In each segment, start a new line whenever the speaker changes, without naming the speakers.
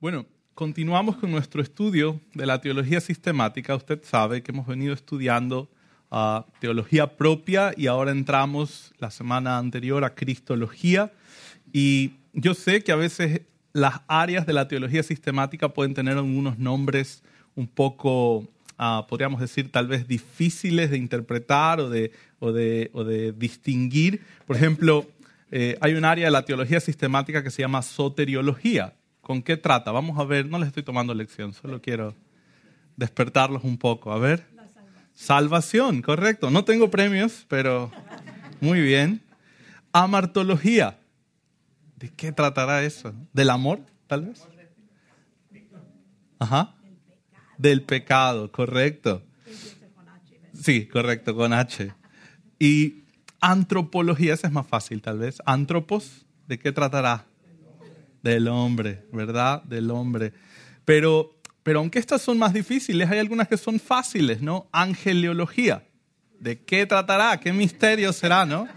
Bueno, continuamos con nuestro estudio de la teología sistemática. Usted sabe que hemos venido estudiando uh, teología propia y ahora entramos la semana anterior a cristología. Y yo sé que a veces las áreas de la teología sistemática pueden tener algunos nombres un poco, uh, podríamos decir, tal vez difíciles de interpretar o de distinguir. Por ejemplo, eh, hay un área de la teología sistemática que se llama soteriología ¿Con qué trata? Vamos a ver, no les estoy tomando lección, solo quiero despertarlos un poco. A ver. Salvación. salvación, correcto. No tengo premios, pero muy bien. Amartología. ¿De qué tratará eso? ¿Del amor, tal vez? Ajá. Del pecado, correcto. Sí, correcto, con H. Y antropología, esa es más fácil, tal vez. Antropos, ¿de qué tratará? Del hombre, ¿verdad? Del hombre. Pero, pero aunque estas son más difíciles, hay algunas que son fáciles, ¿no? Angeleología. ¿De qué tratará? ¿Qué misterio será, no?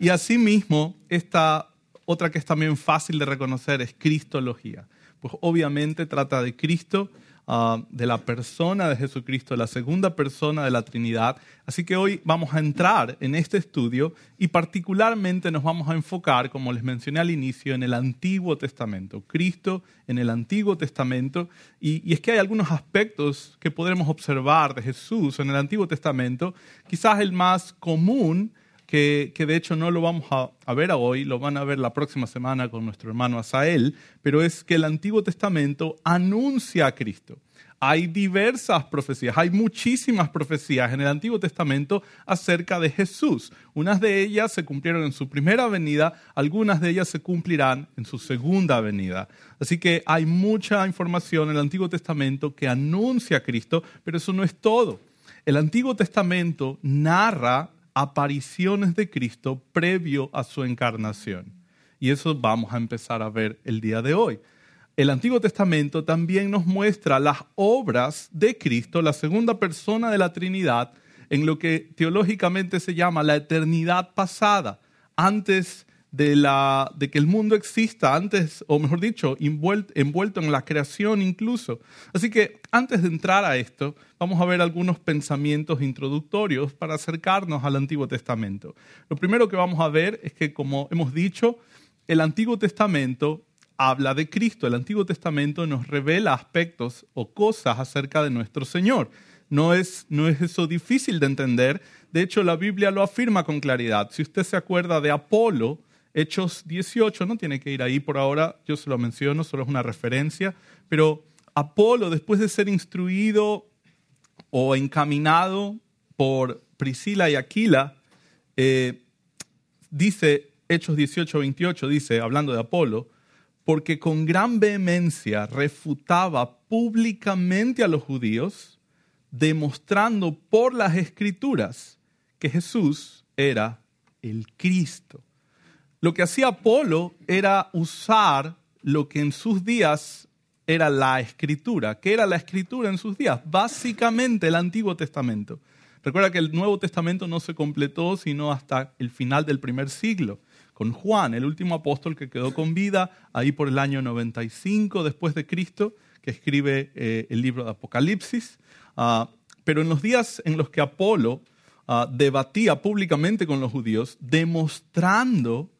Y asimismo, esta otra que es también fácil de reconocer es Cristología. Pues obviamente trata de Cristo Ah, de la persona de Jesucristo, la segunda persona de la Trinidad. Así que hoy vamos a entrar en este estudio y particularmente nos vamos a enfocar, como les mencioné al inicio, en el Antiguo Testamento. Cristo en el Antiguo Testamento. Y, y es que hay algunos aspectos que podremos observar de Jesús en el Antiguo Testamento. Quizás el más común que, de hecho no lo vamos a, a, ver hoy, lo van a ver la próxima semana con nuestro hermano Asael, pero es que el Antiguo Testamento anuncia a Cristo. Hay diversas profecías, hay muchísimas profecías en el Antiguo Testamento acerca de Jesús. Unas de ellas se cumplieron en su primera venida, algunas de ellas se cumplirán en su segunda venida. Así que hay mucha información en el Antiguo Testamento que anuncia a Cristo, pero eso no es todo. El Antiguo Testamento narra apariciones de Cristo previo a su encarnación. Y eso vamos a empezar a ver el día de hoy. El Antiguo Testamento también nos muestra las obras de Cristo, la segunda persona de la Trinidad, en lo que teológicamente se llama la eternidad pasada, antes de, la, de que el mundo exista, antes, o mejor dicho, envuelto, envuelto en la creación incluso. Así que antes de entrar a esto, vamos a ver algunos pensamientos introductorios para acercarnos al Antiguo Testamento. Lo primero que vamos a ver es que, como hemos dicho, el Antiguo Testamento habla de Cristo. El Antiguo Testamento nos revela aspectos o cosas acerca de nuestro Señor. No es, no es eso difícil de entender. De hecho, la Biblia lo afirma con claridad. Si usted se acuerda de Apolo, Hechos 18, no tiene que ir ahí por ahora, yo se lo menciono, solo es una referencia, pero Apolo, después de ser instruido o encaminado por Priscila y Aquila, eh, dice, Hechos 18, 28, dice, hablando de Apolo, porque con gran vehemencia refutaba públicamente a los judíos, demostrando por las escrituras que Jesús era el Cristo. Lo que hacía Apolo era usar lo que en sus días era la escritura. ¿Qué era la escritura en sus días? Básicamente el Antiguo Testamento. Recuerda que el Nuevo Testamento no se completó sino hasta el final del primer siglo, con Juan, el último apóstol que quedó con vida ahí por el año 95 después de Cristo, que escribe eh, el libro de Apocalipsis. Ah, pero en los días en los que Apolo ah, debatía públicamente con los judíos, demostrando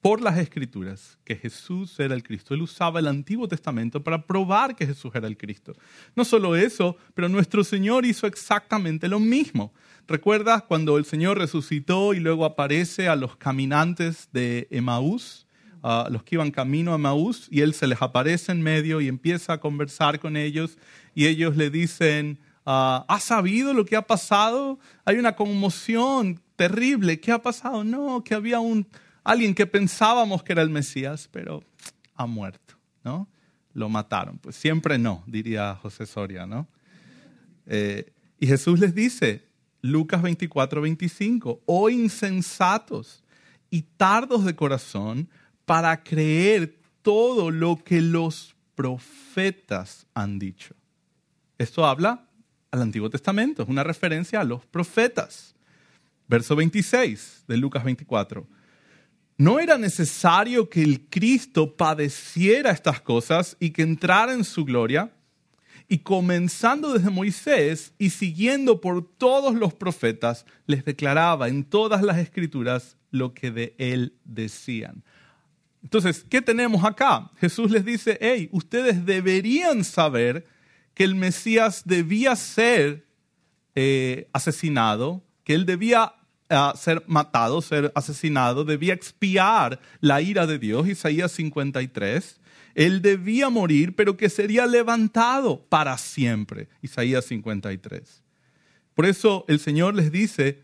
por las escrituras que Jesús era el Cristo. Él usaba el Antiguo Testamento para probar que Jesús era el Cristo. No solo eso, pero nuestro Señor hizo exactamente lo mismo. ¿Recuerdas cuando el Señor resucitó y luego aparece a los caminantes de Emaús? a los que iban camino a Emaús y Él se les aparece en medio y empieza a conversar con ellos y ellos le dicen, ah, ¿has sabido lo que ha pasado? Hay una conmoción terrible. ¿Qué ha pasado? No, que había un alguien que pensábamos que era el Mesías, pero ha muerto, ¿no? Lo mataron. Pues siempre no, diría José Soria, ¿no? Eh, y Jesús les dice, Lucas 24, 25, oh insensatos y tardos de corazón para creer todo lo que los profetas han dicho. Esto habla al Antiguo Testamento, es una referencia a los profetas. Verso 26 de Lucas 24 no era necesario que el Cristo padeciera estas cosas y que entrara en su gloria. Y comenzando desde Moisés y siguiendo por todos los profetas, les declaraba en todas las escrituras lo que de él decían. Entonces, ¿qué tenemos acá? Jesús les dice, hey, ustedes deberían saber que el Mesías debía ser eh, asesinado, que él debía ah, ser matado, ser asesinado, debía expiar la ira de Dios, Isaías 53. Él debía morir, pero que sería levantado para siempre, Isaías 53. Por eso el Señor les dice,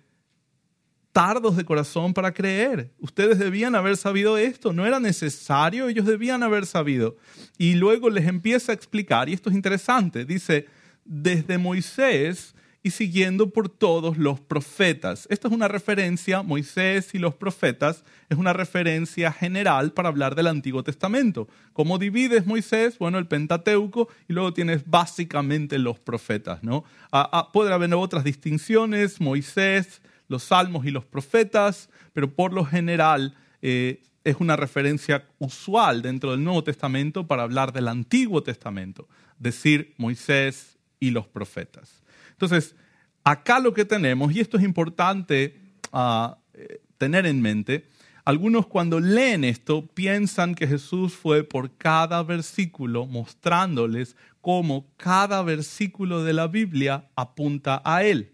tardos de corazón para creer. Ustedes debían haber sabido esto, no era necesario, ellos debían haber sabido. Y luego les empieza a explicar, y esto es interesante, dice, desde Moisés y siguiendo por todos los profetas. Esta es una referencia, Moisés y los profetas, es una referencia general para hablar del Antiguo Testamento. ¿Cómo divides Moisés? Bueno, el Pentateuco y luego tienes básicamente los profetas, ¿no? Ah, ah, haber otras distinciones, Moisés, los salmos y los profetas, pero por lo general eh, es una referencia usual dentro del Nuevo Testamento para hablar del Antiguo Testamento, decir Moisés y los profetas. Entonces, acá lo que tenemos, y esto es importante ah, eh, tener en mente, algunos cuando leen esto piensan que Jesús fue por cada versículo mostrándoles cómo cada versículo de la Biblia apunta a Él.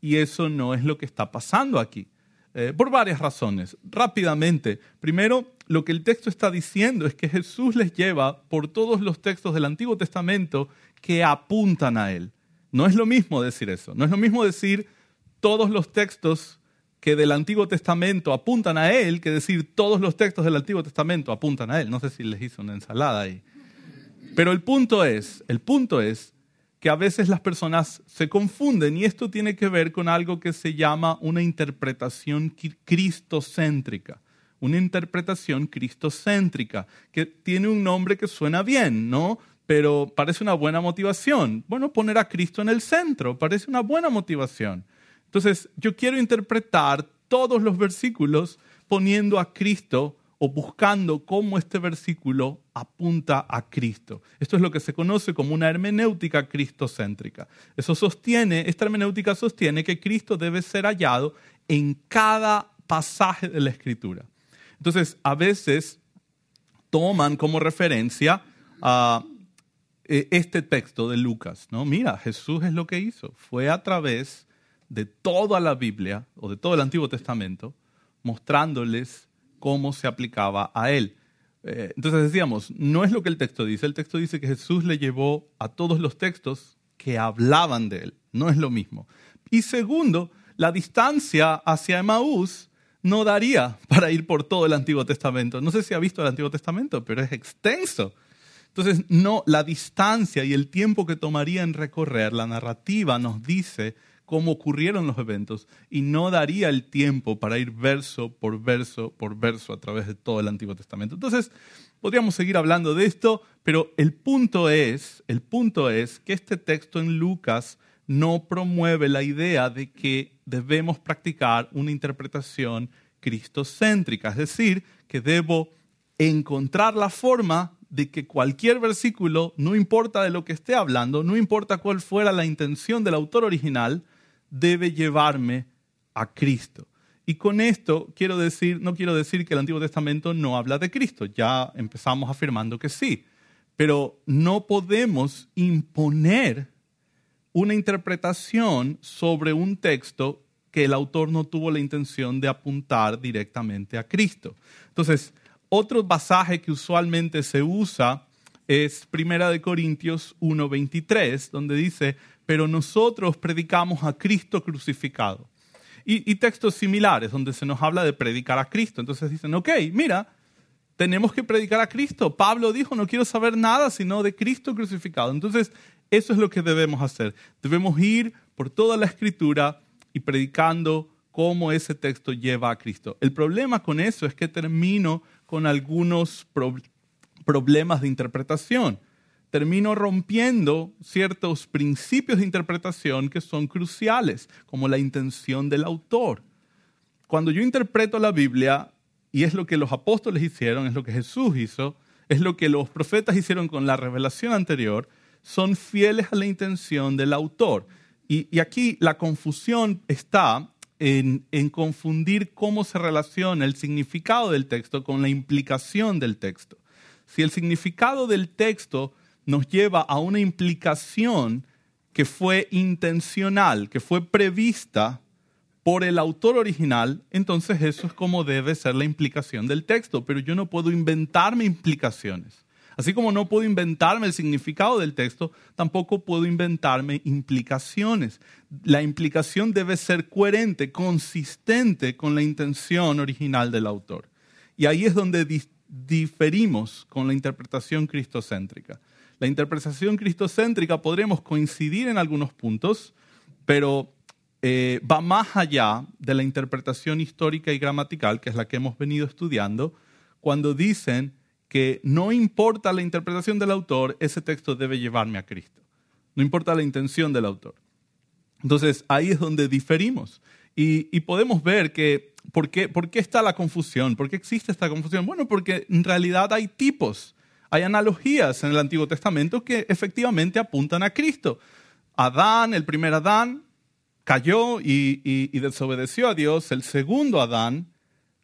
Y eso no es lo que está pasando aquí, eh, por varias razones. Rápidamente, primero, lo que el texto está diciendo es que Jesús les lleva por todos los textos del Antiguo Testamento que apuntan a Él. No es lo mismo decir eso, no es lo mismo decir todos los textos que del Antiguo Testamento apuntan a Él que decir todos los textos del Antiguo Testamento apuntan a Él. No sé si les hice una ensalada ahí. Pero el punto es, el punto es que a veces las personas se confunden y esto tiene que ver con algo que se llama una interpretación cristocéntrica. Una interpretación cristocéntrica, que tiene un nombre que suena bien, ¿no? Pero parece una buena motivación. Bueno, poner a Cristo en el centro parece una buena motivación. Entonces, yo quiero interpretar todos los versículos poniendo a Cristo o buscando cómo este versículo apunta a Cristo. Esto es lo que se conoce como una hermenéutica cristocéntrica. Eso sostiene, esta hermenéutica sostiene que Cristo debe ser hallado en cada pasaje de la Escritura. Entonces, a veces toman como referencia a eh, este texto de Lucas, ¿no? Mira, Jesús es lo que hizo, fue a través de toda la Biblia o de todo el Antiguo Testamento mostrándoles cómo se aplicaba a él. Eh, entonces decíamos, no es lo que el texto dice, el texto dice que Jesús le llevó a todos los textos que hablaban de él, no es lo mismo. Y segundo, la distancia hacia Emaús no daría para ir por todo el Antiguo Testamento. No sé si ha visto el Antiguo Testamento, pero es extenso. Entonces, no, la distancia y el tiempo que tomaría en recorrer la narrativa nos dice cómo ocurrieron los eventos y no daría el tiempo para ir verso por verso por verso a través de todo el Antiguo Testamento. Entonces, podríamos seguir hablando de esto, pero el punto es, el punto es que este texto en Lucas no promueve la idea de que debemos practicar una interpretación cristocéntrica, es decir, que debo encontrar la forma de que cualquier versículo, no importa de lo que esté hablando, no importa cuál fuera la intención del autor original, debe llevarme a Cristo. Y con esto quiero decir, no quiero decir que el Antiguo Testamento no habla de Cristo, ya empezamos afirmando que sí, pero no podemos imponer una interpretación sobre un texto que el autor no tuvo la intención de apuntar directamente a Cristo. Entonces, otro pasaje que usualmente se usa es Primera de Corintios 1:23, donde dice, pero nosotros predicamos a Cristo crucificado. Y, textos similares donde se nos habla de predicar a Cristo. Entonces dicen, ok, mira, tenemos que predicar a Cristo. Pablo dijo, no quiero saber nada sino de Cristo crucificado. Entonces, eso es lo que debemos hacer. Debemos ir por toda la escritura y predicando cómo ese texto lleva a Cristo. El problema con eso es que termino con algunos problemas de interpretación termino rompiendo ciertos principios de interpretación que son cruciales, como la intención del autor. Cuando yo interpreto la Biblia, y es lo que los apóstoles hicieron, es lo que Jesús hizo, es lo que los profetas hicieron con la revelación anterior, son fieles a la intención del autor. Y, aquí la confusión está en, confundir cómo se relaciona el significado del texto con la implicación del texto. Si el significado del texto nos lleva a una implicación que fue intencional, que fue prevista por el autor original, entonces eso es como debe ser la implicación del texto, pero yo no puedo inventarme implicaciones. Así como no puedo inventarme el significado del texto, tampoco puedo inventarme implicaciones. La implicación debe ser coherente, consistente con la intención original del autor. Y ahí es donde diferimos con la interpretación cristocéntrica. La interpretación cristocéntrica podremos coincidir en algunos puntos, pero eh, va más allá de la interpretación histórica y gramatical, que es la que hemos venido estudiando, cuando dicen que no importa la interpretación del autor, ese texto debe llevarme a Cristo. No importa la intención del autor. Entonces, ahí es donde diferimos. Y, podemos ver que, ¿por qué, ¿por qué está la confusión? ¿Por qué existe esta confusión? Bueno, porque en realidad hay tipos, hay analogías en el Antiguo Testamento que efectivamente apuntan a Cristo. Adán, el primer Adán, cayó y desobedeció a Dios. El segundo Adán,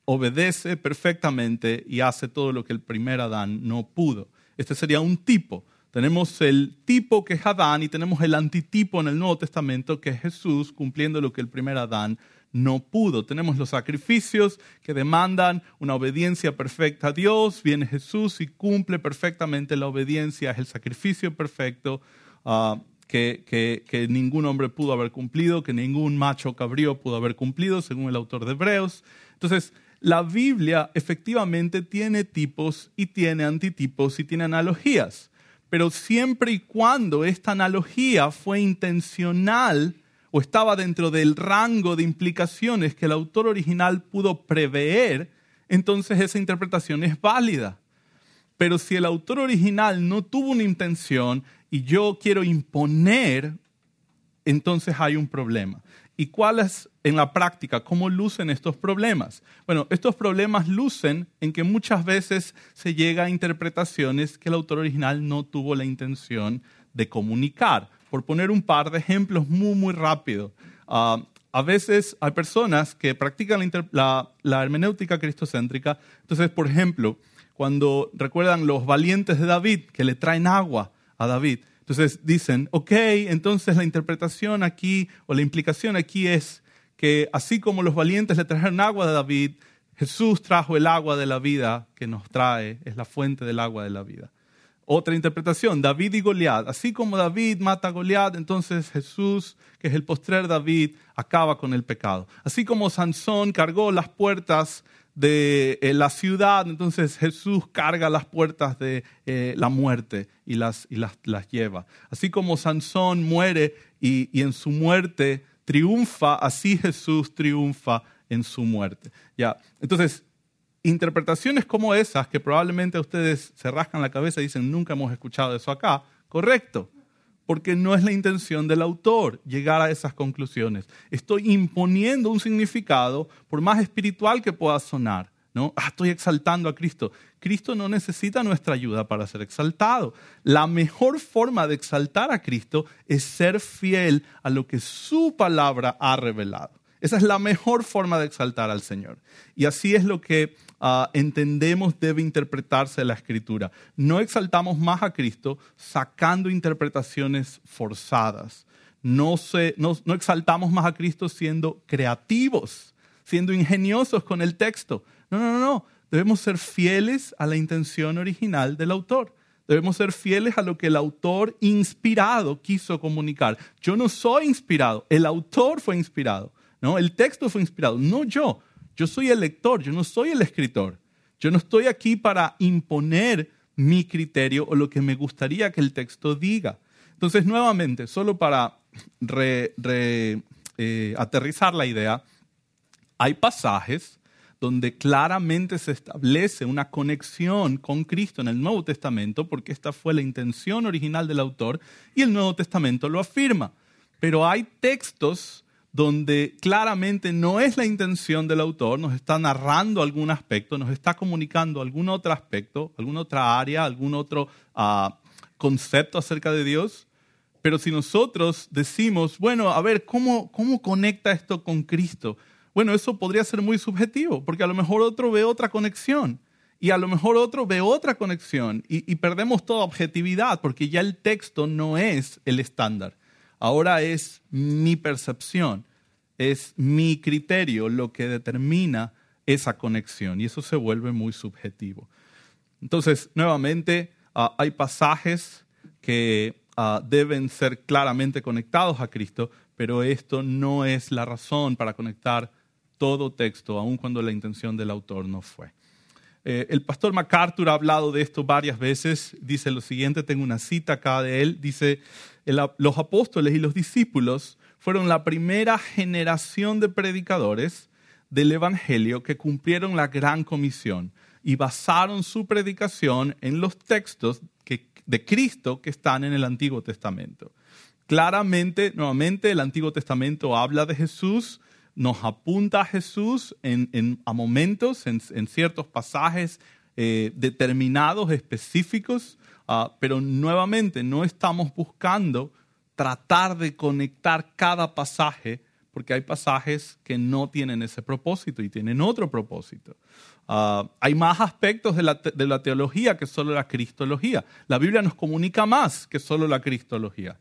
obedece perfectamente y hace todo lo que el primer Adán no pudo. Este sería un tipo. Tenemos el tipo que es Adán y tenemos el antitipo en el Nuevo Testamento que es Jesús cumpliendo lo que el primer Adán no pudo. Tenemos los sacrificios que demandan una obediencia perfecta a Dios. Viene Jesús y cumple perfectamente la obediencia. Es el sacrificio perfecto ah, que, que, ningún hombre pudo haber cumplido, que ningún macho cabrío pudo haber cumplido, según el autor de Hebreos. Entonces, la Biblia efectivamente tiene tipos y tiene antitipos y tiene analogías, pero siempre y cuando esta analogía fue intencional o estaba dentro del rango de implicaciones que el autor original pudo prever, entonces esa interpretación es válida. Pero si el autor original no tuvo una intención y yo quiero imponer, entonces hay un problema. ¿Y cuáles en la práctica, cómo lucen estos problemas? Bueno, estos problemas lucen en que muchas veces se llega a interpretaciones que el autor original no tuvo la intención de comunicar. Por poner un par de ejemplos muy, muy rápido. Ah, a veces hay personas que practican la, la hermenéutica cristocéntrica. Entonces, por ejemplo, cuando recuerdan los valientes de David que le traen agua a David, entonces dicen, ok, entonces la interpretación aquí o la implicación aquí es que así como los valientes le trajeron agua a David, Jesús trajo el agua de la vida que nos trae, es la fuente del agua de la vida. Otra interpretación, David y Goliat. Así como David mata a Goliat, entonces Jesús, que es el postrer David, acaba con el pecado. Así como Sansón cargó las puertas de eh, la ciudad, entonces Jesús carga las puertas de eh, la muerte y, las, y las, las, lleva. Así como Sansón muere y, y, en su muerte triunfa, así Jesús triunfa en su muerte. Ya, entonces, interpretaciones como esas, que probablemente ustedes se rascan la cabeza y dicen, nunca hemos escuchado eso acá, correcto porque no es la intención del autor llegar a esas conclusiones. Estoy imponiendo un significado, por más espiritual que pueda sonar. ¿no? Ah, estoy exaltando a Cristo. Cristo no necesita nuestra ayuda para ser exaltado. La mejor forma de exaltar a Cristo es ser fiel a lo que su palabra ha revelado. Esa es la mejor forma de exaltar al Señor. Y así es lo que ah, entendemos debe interpretarse la escritura. No exaltamos más a Cristo sacando interpretaciones forzadas. No, no, no exaltamos más a Cristo siendo creativos, siendo ingeniosos con el texto. No, no, no, no. Debemos ser fieles a la intención original del autor. Debemos ser fieles a lo que el autor inspirado quiso comunicar. Yo no soy inspirado, el autor fue inspirado. ¿no? El texto fue inspirado, no yo. Yo soy el lector, yo no soy el escritor. Yo no estoy aquí para imponer mi criterio o lo que me gustaría que el texto diga. Entonces, nuevamente, solo para eh, aterrizar la idea, hay pasajes donde claramente se establece una conexión con Cristo en el Nuevo Testamento, porque esta fue la intención original del autor y el Nuevo Testamento lo afirma. Pero hay textos donde claramente no es la intención del autor, nos está narrando algún aspecto, nos está comunicando algún otro aspecto, alguna otra área, algún otro ah, concepto acerca de Dios. Pero si nosotros decimos, bueno, a ver, ¿cómo, ¿cómo conecta esto con Cristo? Bueno, eso podría ser muy subjetivo, porque a lo mejor otro ve otra conexión y a lo mejor otro ve otra conexión y, y perdemos toda objetividad, porque ya el texto no es el estándar. Ahora es mi percepción, es mi criterio lo que determina esa conexión y eso se vuelve muy subjetivo. Entonces, nuevamente, ah, hay pasajes que ah, deben ser claramente conectados a Cristo, pero esto no es la razón para conectar todo texto, aun cuando la intención del autor no fue. Eh, el pastor MacArthur ha hablado de esto varias veces. Dice lo siguiente, tengo una cita acá de él. Dice, los apóstoles y los discípulos fueron la primera generación de predicadores del Evangelio que cumplieron la gran comisión y basaron su predicación en los textos de Cristo que están en el Antiguo Testamento. Claramente, nuevamente, el Antiguo Testamento habla de Jesús, nos apunta a Jesús en, a momentos, en, ciertos pasajes eh, determinados, específicos, ah, pero nuevamente no estamos buscando tratar de conectar cada pasaje, porque hay pasajes que no tienen ese propósito y tienen otro propósito. Ah, hay más aspectos de la, teología que solo la cristología. La Biblia nos comunica más que solo la cristología.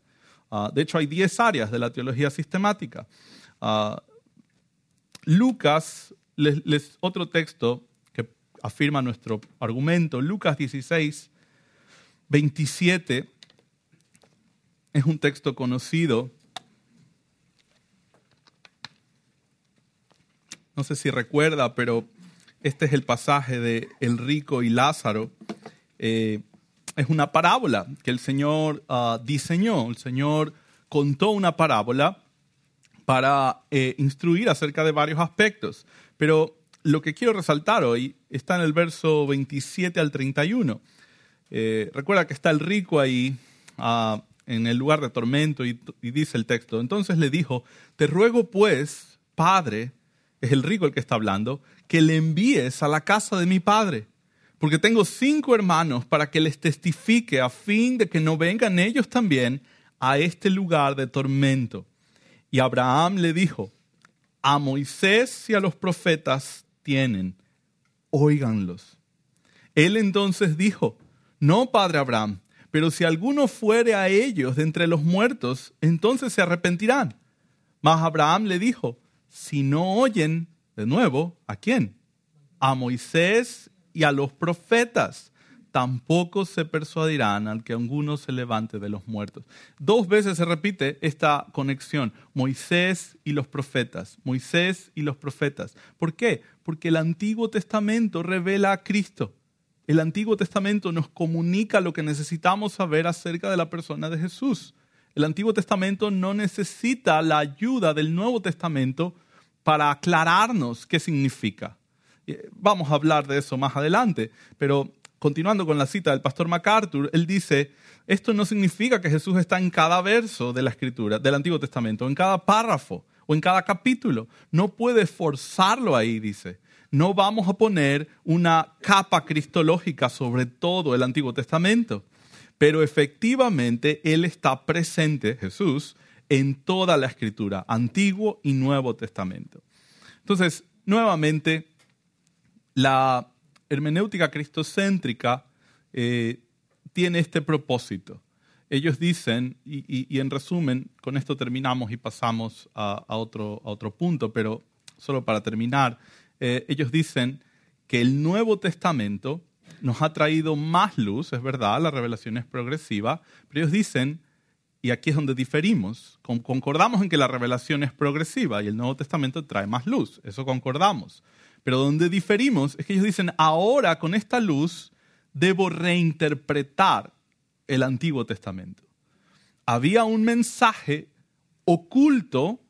Ah, de hecho, hay 10 áreas de la teología sistemática. Lucas, les, otro texto que afirma nuestro argumento, Lucas 16, 27, es un texto conocido. No sé si recuerda, pero este es el pasaje de El rico y Lázaro. Eh, es una parábola que el Señor ah, diseñó. El Señor contó una parábola para eh, instruir acerca de varios aspectos. Pero lo que quiero resaltar hoy está en el verso 27 al 31. Eh, recuerda que está el rico ahí ah, en el lugar de tormento y, y, dice el texto, entonces le dijo, te ruego pues, Padre, es el rico el que está hablando, que le envíes a la casa de mi Padre, porque tengo cinco hermanos para que les testifique a fin de que no vengan ellos también a este lugar de tormento. Y Abraham le dijo, a Moisés y a los profetas tienen, óiganlos. Él entonces dijo, no, padre Abraham, pero si alguno fuere a ellos de entre los muertos, entonces se arrepentirán. Mas Abraham le dijo, si no oyen, de nuevo, ¿a quién? A Moisés y a los profetas tampoco se persuadirán al que alguno se levante de los muertos. Dos veces se repite esta conexión, Moisés y los profetas, Moisés y los profetas. ¿Por qué? Porque el Antiguo Testamento revela a Cristo. El Antiguo Testamento nos comunica lo que necesitamos saber acerca de la persona de Jesús. El Antiguo Testamento no necesita la ayuda del Nuevo Testamento para aclararnos qué significa. Eh, vamos a hablar de eso más adelante, pero continuando con la cita del pastor MacArthur, él dice, esto no significa que Jesús está en cada verso de la escritura, del Antiguo Testamento, en cada párrafo o en cada capítulo. No puede forzarlo ahí, dice. No vamos a poner una capa cristológica sobre todo el Antiguo Testamento, pero efectivamente Él está presente, Jesús, en toda la escritura, Antiguo y Nuevo Testamento. Entonces, nuevamente, la hermenéutica cristocéntrica eh, tiene este propósito. Ellos dicen, y, en resumen, con esto terminamos y pasamos a, otro, a otro, punto, pero solo para terminar, eh, ellos dicen que el Nuevo Testamento nos ha traído más luz, es verdad, la revelación es progresiva, pero ellos dicen, y aquí es donde diferimos, concordamos en que la revelación es progresiva y el Nuevo Testamento trae más luz, eso concordamos. Pero donde diferimos es que ellos dicen, ahora con esta luz debo reinterpretar el Antiguo Testamento. Había un mensaje oculto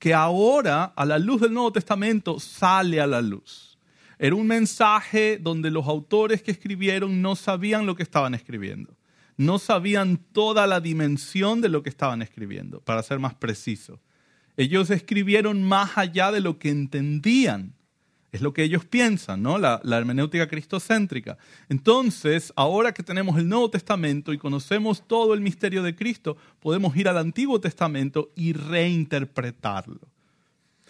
que ahora a la luz del Nuevo Testamento sale a la luz. Era un mensaje donde los autores que escribieron no sabían lo que estaban escribiendo. No sabían toda la dimensión de lo que estaban escribiendo, para ser más preciso. Ellos escribieron más allá de lo que entendían. Es lo que ellos piensan, ¿no? La, hermenéutica cristocéntrica. Entonces, ahora que tenemos el Nuevo Testamento y conocemos todo el misterio de Cristo, podemos ir al Antiguo Testamento y reinterpretarlo.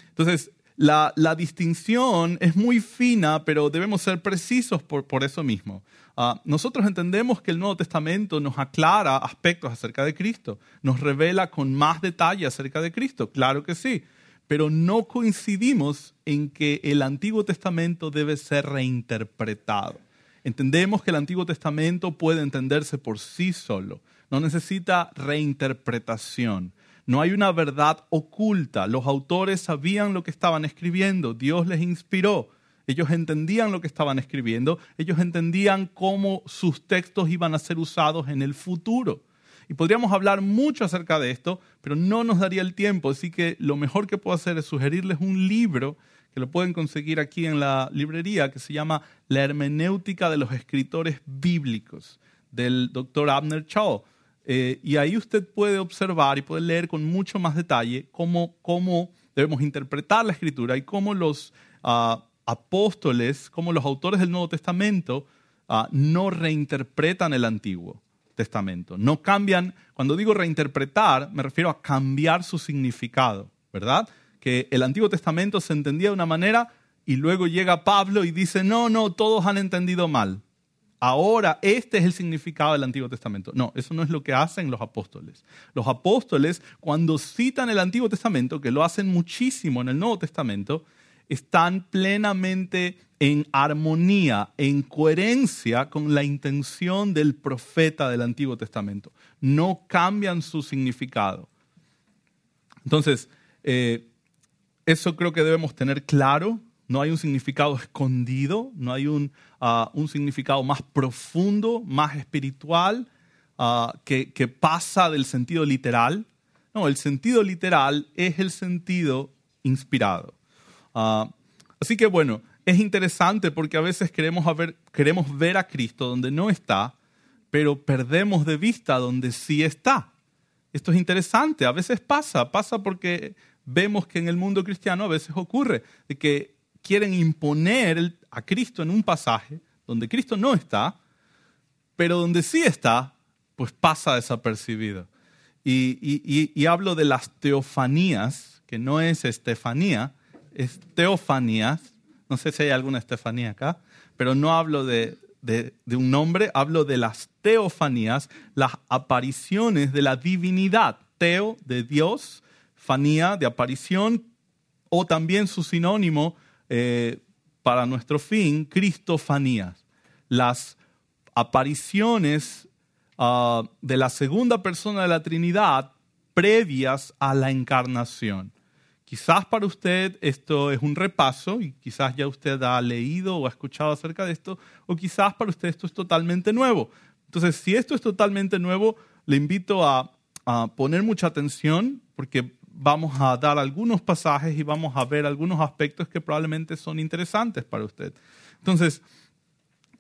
Entonces, la, distinción es muy fina, pero debemos ser precisos por, eso mismo. Uh, nosotros entendemos que el Nuevo Testamento nos aclara aspectos acerca de Cristo, nos revela con más detalle acerca de Cristo, claro que sí pero no coincidimos en que el Antiguo Testamento debe ser reinterpretado. Entendemos que el Antiguo Testamento puede entenderse por sí solo, no necesita reinterpretación. No hay una verdad oculta. Los autores sabían lo que estaban escribiendo, Dios les inspiró. Ellos entendían lo que estaban escribiendo, ellos entendían cómo sus textos iban a ser usados en el futuro. Y podríamos hablar mucho acerca de esto, pero no nos daría el tiempo, así que lo mejor que puedo hacer es sugerirles un libro que lo pueden conseguir aquí en la librería, que se llama La hermenéutica de los escritores bíblicos, del doctor Abner Shaw. Eh, y ahí usted puede observar y puede leer con mucho más detalle cómo, cómo debemos interpretar la escritura y cómo los ah, apóstoles, cómo los autores del Nuevo Testamento ah, no reinterpretan el Antiguo. Testamento. No cambian, cuando digo reinterpretar, me refiero a cambiar su significado, ¿verdad? Que el Antiguo Testamento se entendía de una manera y luego llega Pablo y dice, no, no, todos han entendido mal. Ahora este es el significado del Antiguo Testamento. No, eso no es lo que hacen los apóstoles. Los apóstoles, cuando citan el Antiguo Testamento, que lo hacen muchísimo en el Nuevo Testamento, están plenamente en armonía, en coherencia con la intención del profeta del Antiguo Testamento. No cambian su significado. Entonces, eh, eso creo que debemos tener claro. No hay un significado escondido, no hay un, ah, un significado más profundo, más espiritual, ah, que, que pasa del sentido literal. No, el sentido literal es el sentido inspirado. Ah, así que bueno, es interesante porque a veces queremos, queremos ver a Cristo donde no está, pero perdemos de vista donde sí está. Esto es interesante, a veces pasa, pasa porque vemos que en el mundo cristiano a veces ocurre, de que quieren imponer a Cristo en un pasaje donde Cristo no está, pero donde sí está, pues pasa desapercibido. Y, hablo de las teofanías, que no es Estefanía, es teofanías. No sé si hay alguna Estefanía acá, pero no hablo de, un nombre, hablo de las teofanías, las apariciones de la divinidad. Teo de Dios, fanía de aparición, o también su sinónimo eh, para nuestro fin, cristofanías. Las apariciones ah, de la segunda persona de la Trinidad previas a la encarnación. Quizás para usted esto es un repaso y quizás ya usted ha leído o ha escuchado acerca de esto, o quizás para usted esto es totalmente nuevo. Entonces, si esto es totalmente nuevo, le invito a, poner mucha atención porque vamos a dar algunos pasajes y vamos a ver algunos aspectos que probablemente son interesantes para usted. Entonces,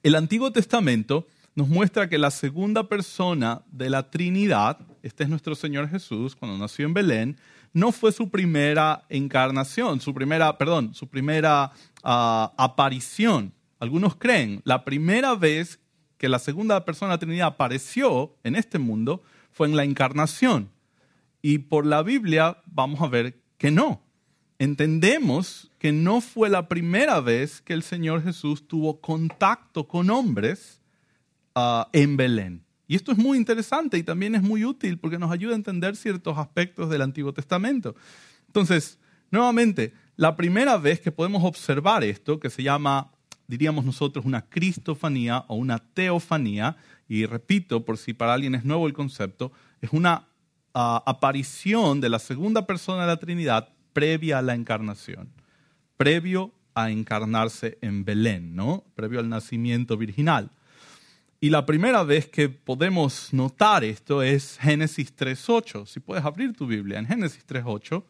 el Antiguo Testamento nos muestra que la segunda persona de la Trinidad, este es nuestro Señor Jesús, cuando nació en Belén, no fue su primera encarnación, su primera, perdón, su primera ah, aparición. Algunos creen, la primera vez que la segunda persona de la Trinidad apareció en este mundo fue en la encarnación. Y por la Biblia vamos a ver que no. Entendemos que no fue la primera vez que el Señor Jesús tuvo contacto con hombres ah, en Belén. Y esto es muy interesante y también es muy útil porque nos ayuda a entender ciertos aspectos del Antiguo Testamento. Entonces, nuevamente, la primera vez que podemos observar esto, que se llama, diríamos nosotros, una cristofanía o una teofanía, y repito, por si para alguien es nuevo el concepto, es una ah, aparición de la segunda persona de la Trinidad previa a la encarnación, previo a encarnarse en Belén, ¿no? Previo al nacimiento virginal. Y la primera vez que podemos notar esto es Génesis 3.8. Si puedes abrir tu Biblia en Génesis 3.8.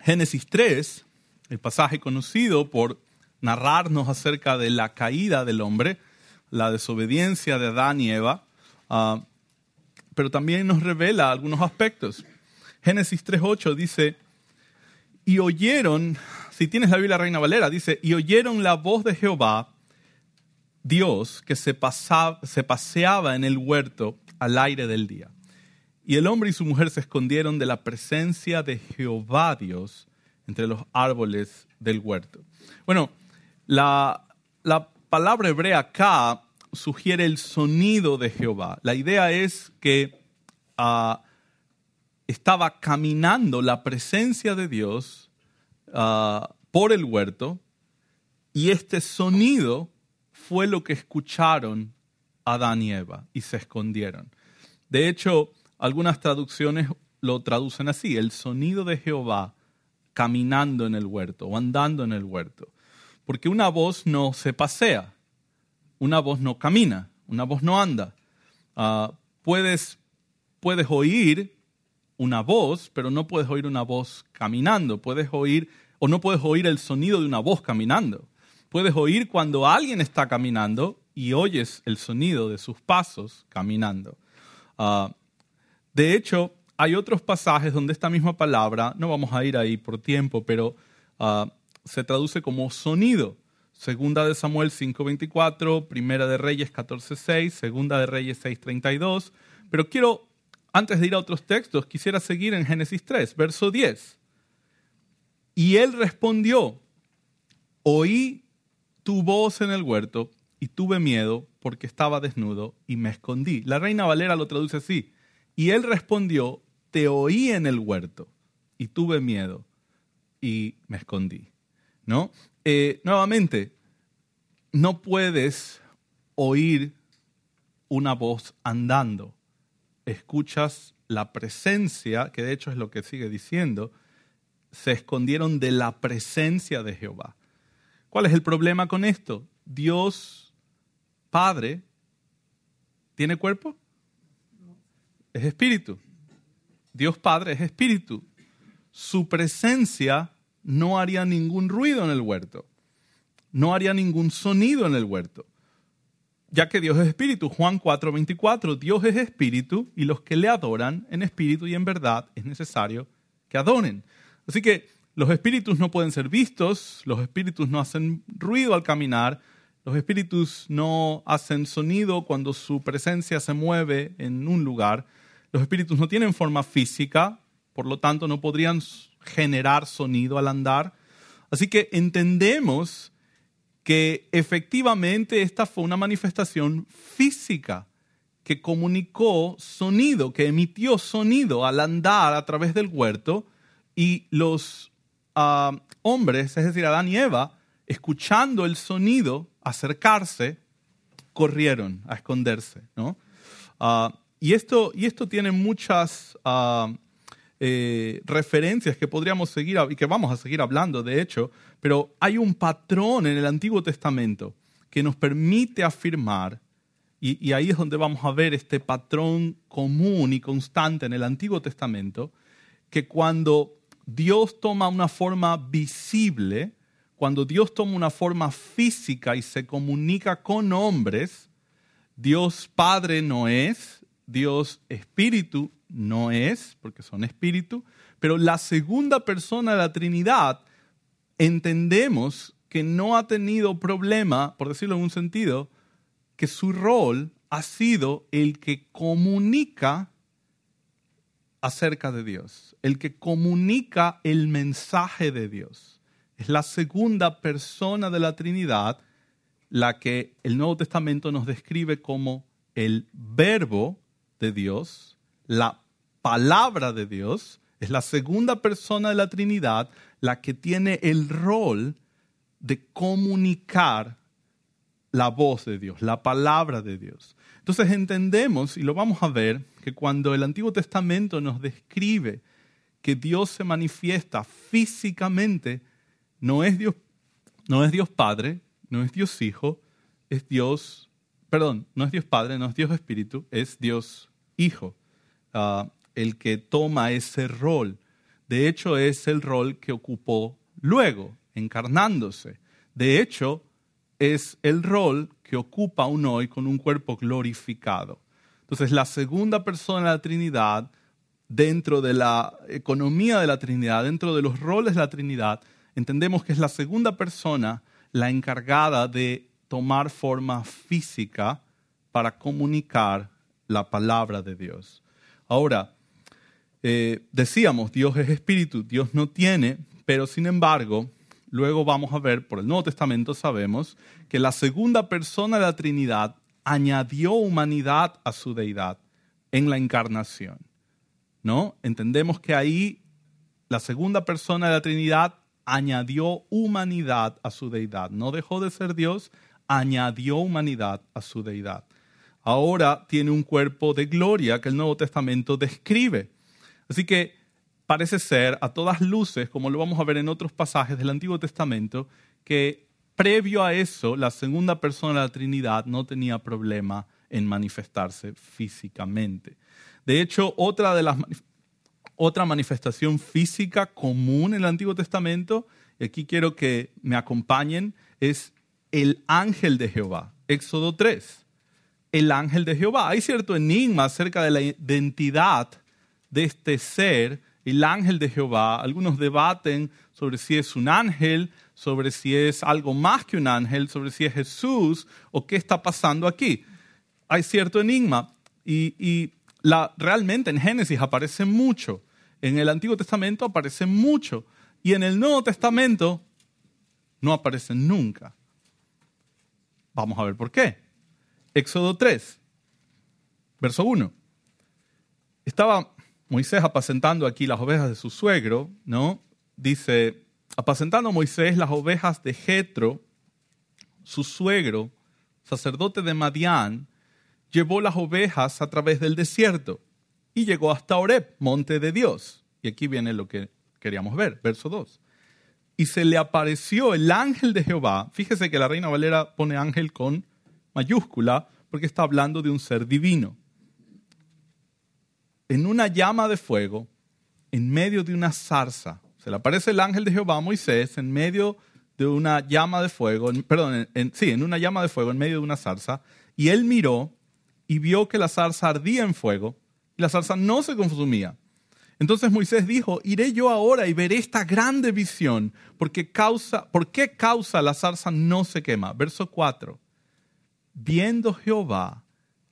Génesis 3, el pasaje conocido por narrarnos acerca de la caída del hombre, la desobediencia de Adán y Eva, ah, pero también nos revela algunos aspectos. Génesis 3.8 dice, y oyeron, si tienes la Biblia Reina Valera, dice, y oyeron la voz de Jehová, Dios, que se, pasaba, se paseaba en el huerto al aire del día. Y el hombre y su mujer se escondieron de la presencia de Jehová Dios entre los árboles del huerto. Bueno, la, palabra hebrea acá sugiere el sonido de Jehová. La idea es que ah, estaba caminando la presencia de Dios ah, por el huerto y este sonido fue lo que escucharon Adán y Eva y se escondieron. De hecho, algunas traducciones lo traducen así, el sonido de Jehová caminando en el huerto o andando en el huerto. Porque una voz no se pasea, una voz no camina, una voz no anda. Ah, puedes, puedes oír una voz, pero no puedes oír una voz caminando. Puedes oír, o no puedes oír el sonido de una voz caminando. Puedes oír cuando alguien está caminando y oyes el sonido de sus pasos caminando. Ah, de hecho, hay otros pasajes donde esta misma palabra, no vamos a ir ahí por tiempo, pero ah, se traduce como sonido. Segunda de Samuel 5.24, Primera de Reyes 14.6, Segunda de Reyes 6.32. Pero quiero, antes de ir a otros textos, quisiera seguir en Génesis 3, verso 10. Y él respondió, oí tu voz en el huerto y tuve miedo porque estaba desnudo y me escondí. La reina Valera lo traduce así. Y él respondió, te oí en el huerto y tuve miedo y me escondí. ¿No? Eh, nuevamente, no puedes oír una voz andando. Escuchas la presencia, que de hecho es lo que sigue diciendo, se escondieron de la presencia de Jehová. ¿Cuál es el problema con esto? Dios Padre, ¿tiene cuerpo? Es espíritu. Dios Padre es espíritu. Su presencia no haría ningún ruido en el huerto. No haría ningún sonido en el huerto. Ya que Dios es espíritu. Juan 4:24, Dios es espíritu y los que le adoran en espíritu y en verdad es necesario que adoren. Así que los espíritus no pueden ser vistos, los espíritus no hacen ruido al caminar, los espíritus no hacen sonido cuando su presencia se mueve en un lugar. Los espíritus no tienen forma física, por lo tanto no podrían generar sonido al andar. Así que entendemos que efectivamente esta fue una manifestación física que comunicó sonido, que emitió sonido al andar a través del huerto y los ah, hombres, es decir, Adán y Eva, escuchando el sonido, acercarse, corrieron a esconderse. ¿no? Ah, y, esto, y esto tiene muchas ah, eh, referencias que podríamos seguir y que vamos a seguir hablando, de hecho, pero hay un patrón en el Antiguo Testamento que nos permite afirmar, y, y ahí es donde vamos a ver este patrón común y constante en el Antiguo Testamento, que cuando Dios toma una forma visible, cuando Dios toma una forma física y se comunica con hombres, Dios Padre no es, Dios Espíritu no es, porque son espíritu, pero la segunda persona de la Trinidad entendemos que no ha tenido problema, por decirlo en un sentido, que su rol ha sido el que comunica acerca de Dios, el que comunica el mensaje de Dios. Es la segunda persona de la Trinidad la que el Nuevo Testamento nos describe como el verbo de Dios, la palabra de Dios, es la segunda persona de la Trinidad la que tiene el rol de comunicar la voz de Dios, la palabra de Dios. Entonces entendemos, y lo vamos a ver, que cuando el Antiguo Testamento nos describe que Dios se manifiesta físicamente, no es Dios, no es Dios Padre, no es Dios Hijo, es Dios, perdón, no es Dios Padre, no es Dios Espíritu, es Dios Hijo, ah, el que toma ese rol. De hecho, es el rol que ocupó luego, encarnándose. De hecho, es el rol que ocupa aún hoy con un cuerpo glorificado. Entonces, la segunda persona de la Trinidad, dentro de la economía de la Trinidad, dentro de los roles de la Trinidad, entendemos que es la segunda persona la encargada de tomar forma física para comunicar la palabra de Dios. Ahora, eh, decíamos, Dios es espíritu, Dios no tiene, pero sin embargo, luego vamos a ver, por el Nuevo Testamento sabemos, que la segunda persona de la Trinidad añadió humanidad a su deidad en la encarnación. ¿No? Entendemos que ahí la segunda persona de la Trinidad añadió humanidad a su deidad. No dejó de ser Dios, añadió humanidad a su deidad. Ahora tiene un cuerpo de gloria que el Nuevo Testamento describe. Así que parece ser a todas luces, como lo vamos a ver en otros pasajes del Antiguo Testamento, que previo a eso la segunda persona de la Trinidad no tenía problema en manifestarse físicamente. De hecho, otra de las otra manifestación física común en el Antiguo Testamento, y aquí quiero que me acompañen, es el ángel de Jehová. Éxodo 3. El ángel de Jehová. Hay cierto enigma acerca de la identidad de este ser, el ángel de Jehová. Algunos debaten sobre si es un ángel, sobre si es algo más que un ángel, sobre si es Jesús o qué está pasando aquí. Hay cierto enigma y, y la, realmente en Génesis aparece mucho, en el Antiguo Testamento aparece mucho y en el Nuevo Testamento no aparecen nunca. Vamos a ver por qué. Éxodo 3, verso 1. Estaba Moisés apacentando aquí las ovejas de su suegro, ¿no? Dice, apacentando Moisés las ovejas de Jetro, su suegro, sacerdote de Madián, llevó las ovejas a través del desierto y llegó hasta Oreb, monte de Dios. Y aquí viene lo que queríamos ver, verso 2. Y se le apareció el ángel de Jehová. Fíjese que la Reina Valera pone ángel con mayúscula porque está hablando de un ser divino en una llama de fuego, en medio de una zarza. Se le aparece el ángel de Jehová a Moisés en medio de una llama de fuego, perdón, sí, en una llama de fuego, en medio de una zarza, y él miró y vio que la zarza ardía en fuego y la zarza no se consumía. Entonces Moisés dijo, iré yo ahora y veré esta grande visión, porque causa, ¿por qué causa la zarza no se quema? Verso 4. Viendo Jehová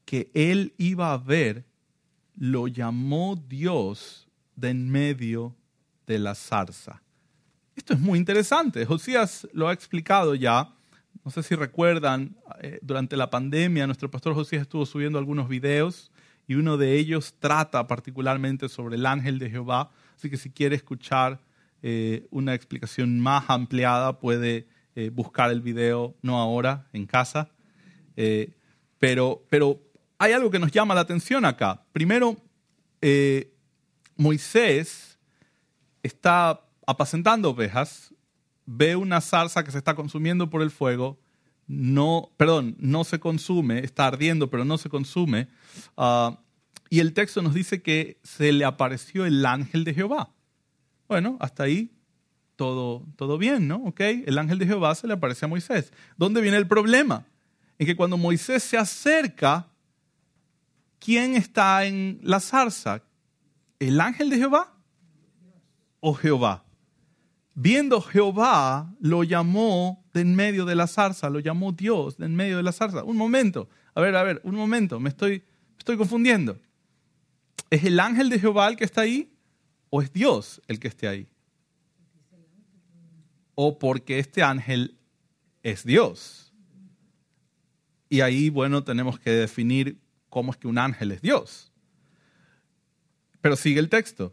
que él iba a ver lo llamó Dios de en medio de la zarza. Esto es muy interesante. Josías lo ha explicado ya. No sé si recuerdan, eh, durante la pandemia nuestro pastor Josías estuvo subiendo algunos videos y uno de ellos trata particularmente sobre el ángel de Jehová. Así que si quiere escuchar eh, una explicación más ampliada puede eh, buscar el video, no ahora, en casa. pero, pero hay algo que nos llama la atención acá. Primero, eh, Moisés está apacentando ovejas, ve una zarza que se está consumiendo por el fuego, no, perdón, no se consume, está ardiendo, pero no se consume. Ah, y el texto nos dice que se le apareció el ángel de Jehová. Bueno, hasta ahí todo, todo bien, ¿no? ¿Ok? El ángel de Jehová se le aparece a Moisés. ¿Dónde viene el problema? En que cuando Moisés se acerca, ¿quién está en la zarza? ¿El ángel de Jehová o Jehová? Viendo Jehová, lo llamó de en medio de la zarza, lo llamó Dios de en medio de la zarza. Un momento, a ver, a ver, un momento, me estoy, estoy confundiendo. ¿Es el ángel de Jehová el que está ahí o es Dios el que esté ahí? O porque este ángel es Dios. Y ahí, bueno, tenemos que definir cómo es que un ángel es Dios. Pero sigue el texto,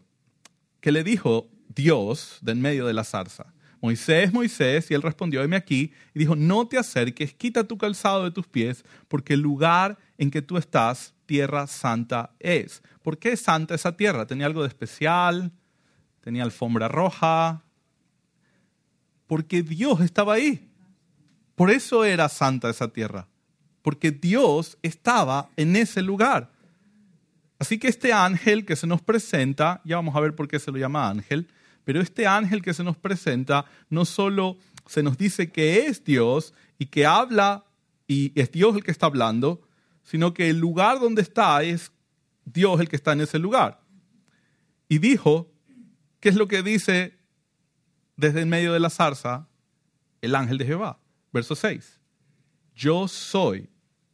que le dijo Dios de en medio de la zarza. Moisés, Moisés, y él respondió, heme aquí, y dijo, no te acerques, quita tu calzado de tus pies, porque el lugar en que tú estás, tierra santa es. ¿Por qué es santa esa tierra? ¿Tenía algo de especial? ¿Tenía alfombra roja? Porque Dios estaba ahí. Por eso era santa esa tierra porque Dios estaba en ese lugar. Así que este ángel que se nos presenta, ya vamos a ver por qué se lo llama ángel, pero este ángel que se nos presenta no solo se nos dice que es Dios y que habla y es Dios el que está hablando, sino que el lugar donde está es Dios el que está en ese lugar. Y dijo, ¿qué es lo que dice desde el medio de la zarza el ángel de Jehová? Verso 6. Yo soy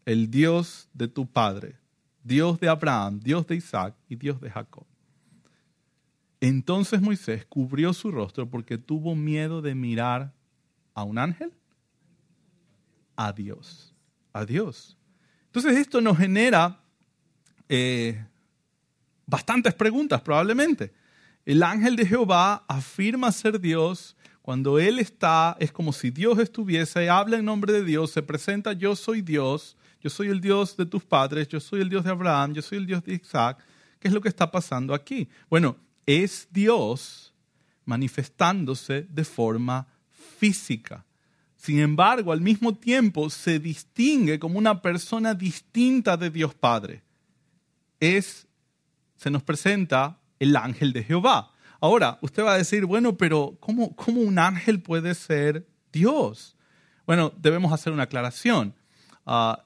el Dios de tu Padre, Dios de Abraham, Dios de Isaac y Dios de Jacob. Entonces Moisés cubrió su rostro porque tuvo miedo de mirar a un ángel, a Dios, a Dios. Entonces esto nos genera eh, bastantes preguntas probablemente. El ángel de Jehová afirma ser Dios. Cuando Él está, es como si Dios estuviese, habla en nombre de Dios, se presenta, yo soy Dios, yo soy el Dios de tus padres, yo soy el Dios de Abraham, yo soy el Dios de Isaac. ¿Qué es lo que está pasando aquí? Bueno, es Dios manifestándose de forma física. Sin embargo, al mismo tiempo se distingue como una persona distinta de Dios Padre. Es, se nos presenta el ángel de Jehová. Ahora, usted va a decir, bueno, pero ¿cómo, cómo un ángel puede ser Dios? Bueno, debemos hacer una aclaración. Ah,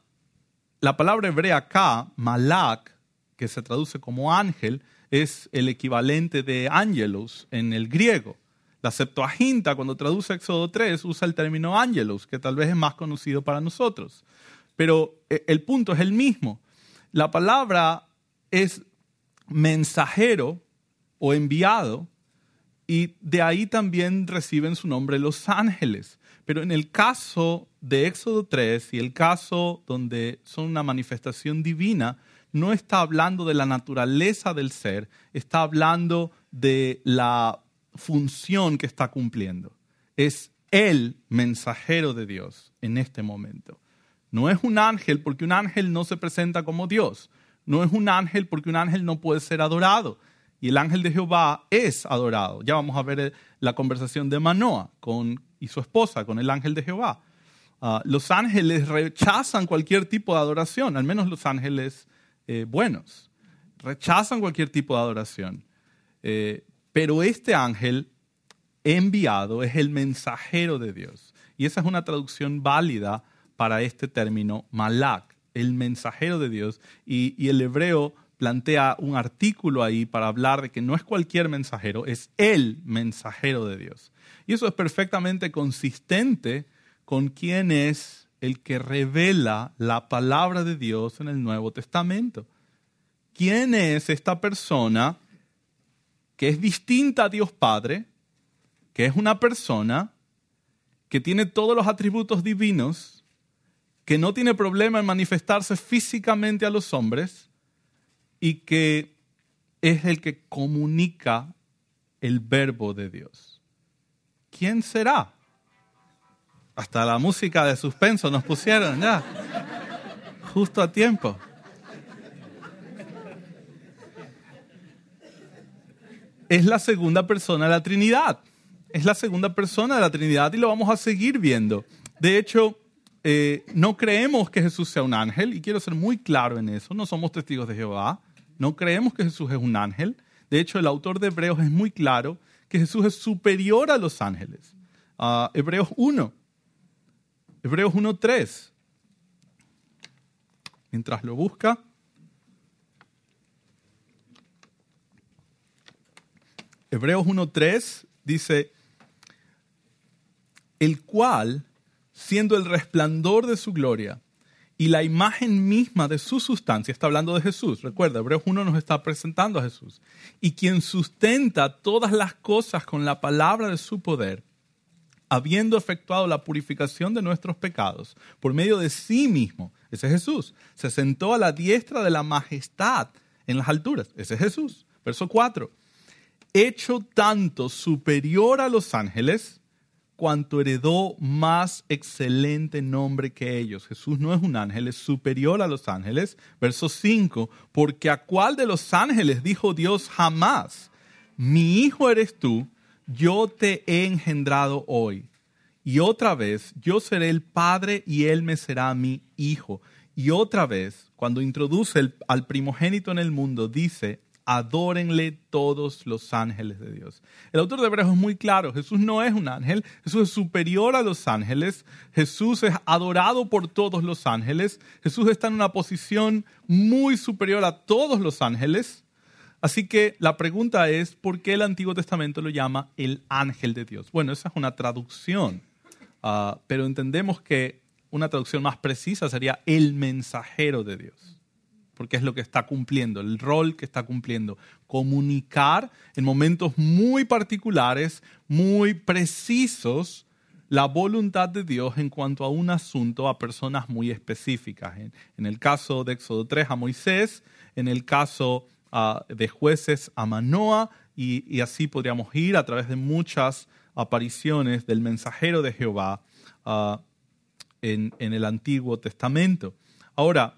la palabra hebrea acá, malak, que se traduce como ángel, es el equivalente de angelos en el griego. La Septuaginta, cuando traduce Éxodo 3, usa el término angelos, que tal vez es más conocido para nosotros. Pero eh, el punto es el mismo. La palabra es mensajero o enviado, y de ahí también reciben su nombre los ángeles. Pero en el caso de Éxodo 3 y el caso donde son una manifestación divina, no está hablando de la naturaleza del ser, está hablando de la función que está cumpliendo. Es el mensajero de Dios en este momento. No es un ángel porque un ángel no se presenta como Dios. No es un ángel porque un ángel no puede ser adorado. Y el ángel de Jehová es adorado. Ya vamos a ver eh, la conversación de Manoa con, y su esposa con el ángel de Jehová. Ah, los ángeles rechazan cualquier tipo de adoración, al menos los ángeles eh, buenos. Rechazan cualquier tipo de adoración. Eh, pero este ángel enviado es el mensajero de Dios. Y esa es una traducción válida para este término malak, el mensajero de Dios. Y, y, el hebreo plantea un artículo ahí para hablar de que no es cualquier mensajero, es el mensajero de Dios. Y eso es perfectamente consistente con quién es el que revela la palabra de Dios en el Nuevo Testamento. ¿Quién es esta persona que es distinta a Dios Padre, que es una persona que tiene todos los atributos divinos, que no tiene problema en manifestarse físicamente a los hombres y que es el que comunica el verbo de Dios? ¿Quién será? Hasta la música de suspenso nos pusieron ya. Justo a tiempo. Es la segunda persona de la Trinidad. Es la segunda persona de la Trinidad y lo vamos a seguir viendo. De hecho, eh, no creemos que Jesús sea un ángel y quiero ser muy claro en eso. No somos testigos de Jehová. No creemos que Jesús es un ángel. De hecho, el autor de Hebreos es muy claro que Jesús es superior a los ángeles. Uh, Hebreos 1 Hebreos 1.3. Mientras lo busca. Hebreos 1.3 dice, el cual, siendo el resplandor de su gloria y la imagen misma de su sustancia, está hablando de Jesús, recuerda, Hebreos 1 nos está presentando a Jesús, y quien sustenta todas las cosas con la palabra de su poder, habiendo efectuado la purificación de nuestros pecados por medio de sí mismo, ese es Jesús, se sentó a la diestra de la majestad en las alturas, ese es Jesús. Verso 4, hecho tanto superior a los ángeles, cuanto heredó más excelente nombre que ellos. Jesús no es un ángel, es superior a los ángeles. Verso 5, porque a cuál de los ángeles dijo Dios jamás, mi hijo eres tú, yo te he engendrado hoy. Y otra vez, yo seré el padre y él me será mi hijo. Y otra vez, cuando introduce al primogénito en el mundo, dice, adórenle todos los ángeles de Dios. El autor de Hebreos es muy claro, Jesús no es un ángel, Jesús es superior a los ángeles, Jesús es adorado por todos los ángeles, Jesús está en una posición muy superior a todos los ángeles. Así que la pregunta es, ¿por qué el Antiguo Testamento lo llama el ángel de Dios? Bueno, esa es una traducción, ah, pero entendemos que una traducción más precisa sería el mensajero de Dios porque es lo que está cumpliendo, el rol que está cumpliendo. Comunicar en momentos muy particulares, muy precisos, la voluntad de Dios en cuanto a un asunto a personas muy específicas. En, el caso de Éxodo 3 a Moisés, en el caso ah, de jueces a Manoa, y, así podríamos ir a través de muchas apariciones del mensajero de Jehová ah, en, en el Antiguo Testamento. Ahora,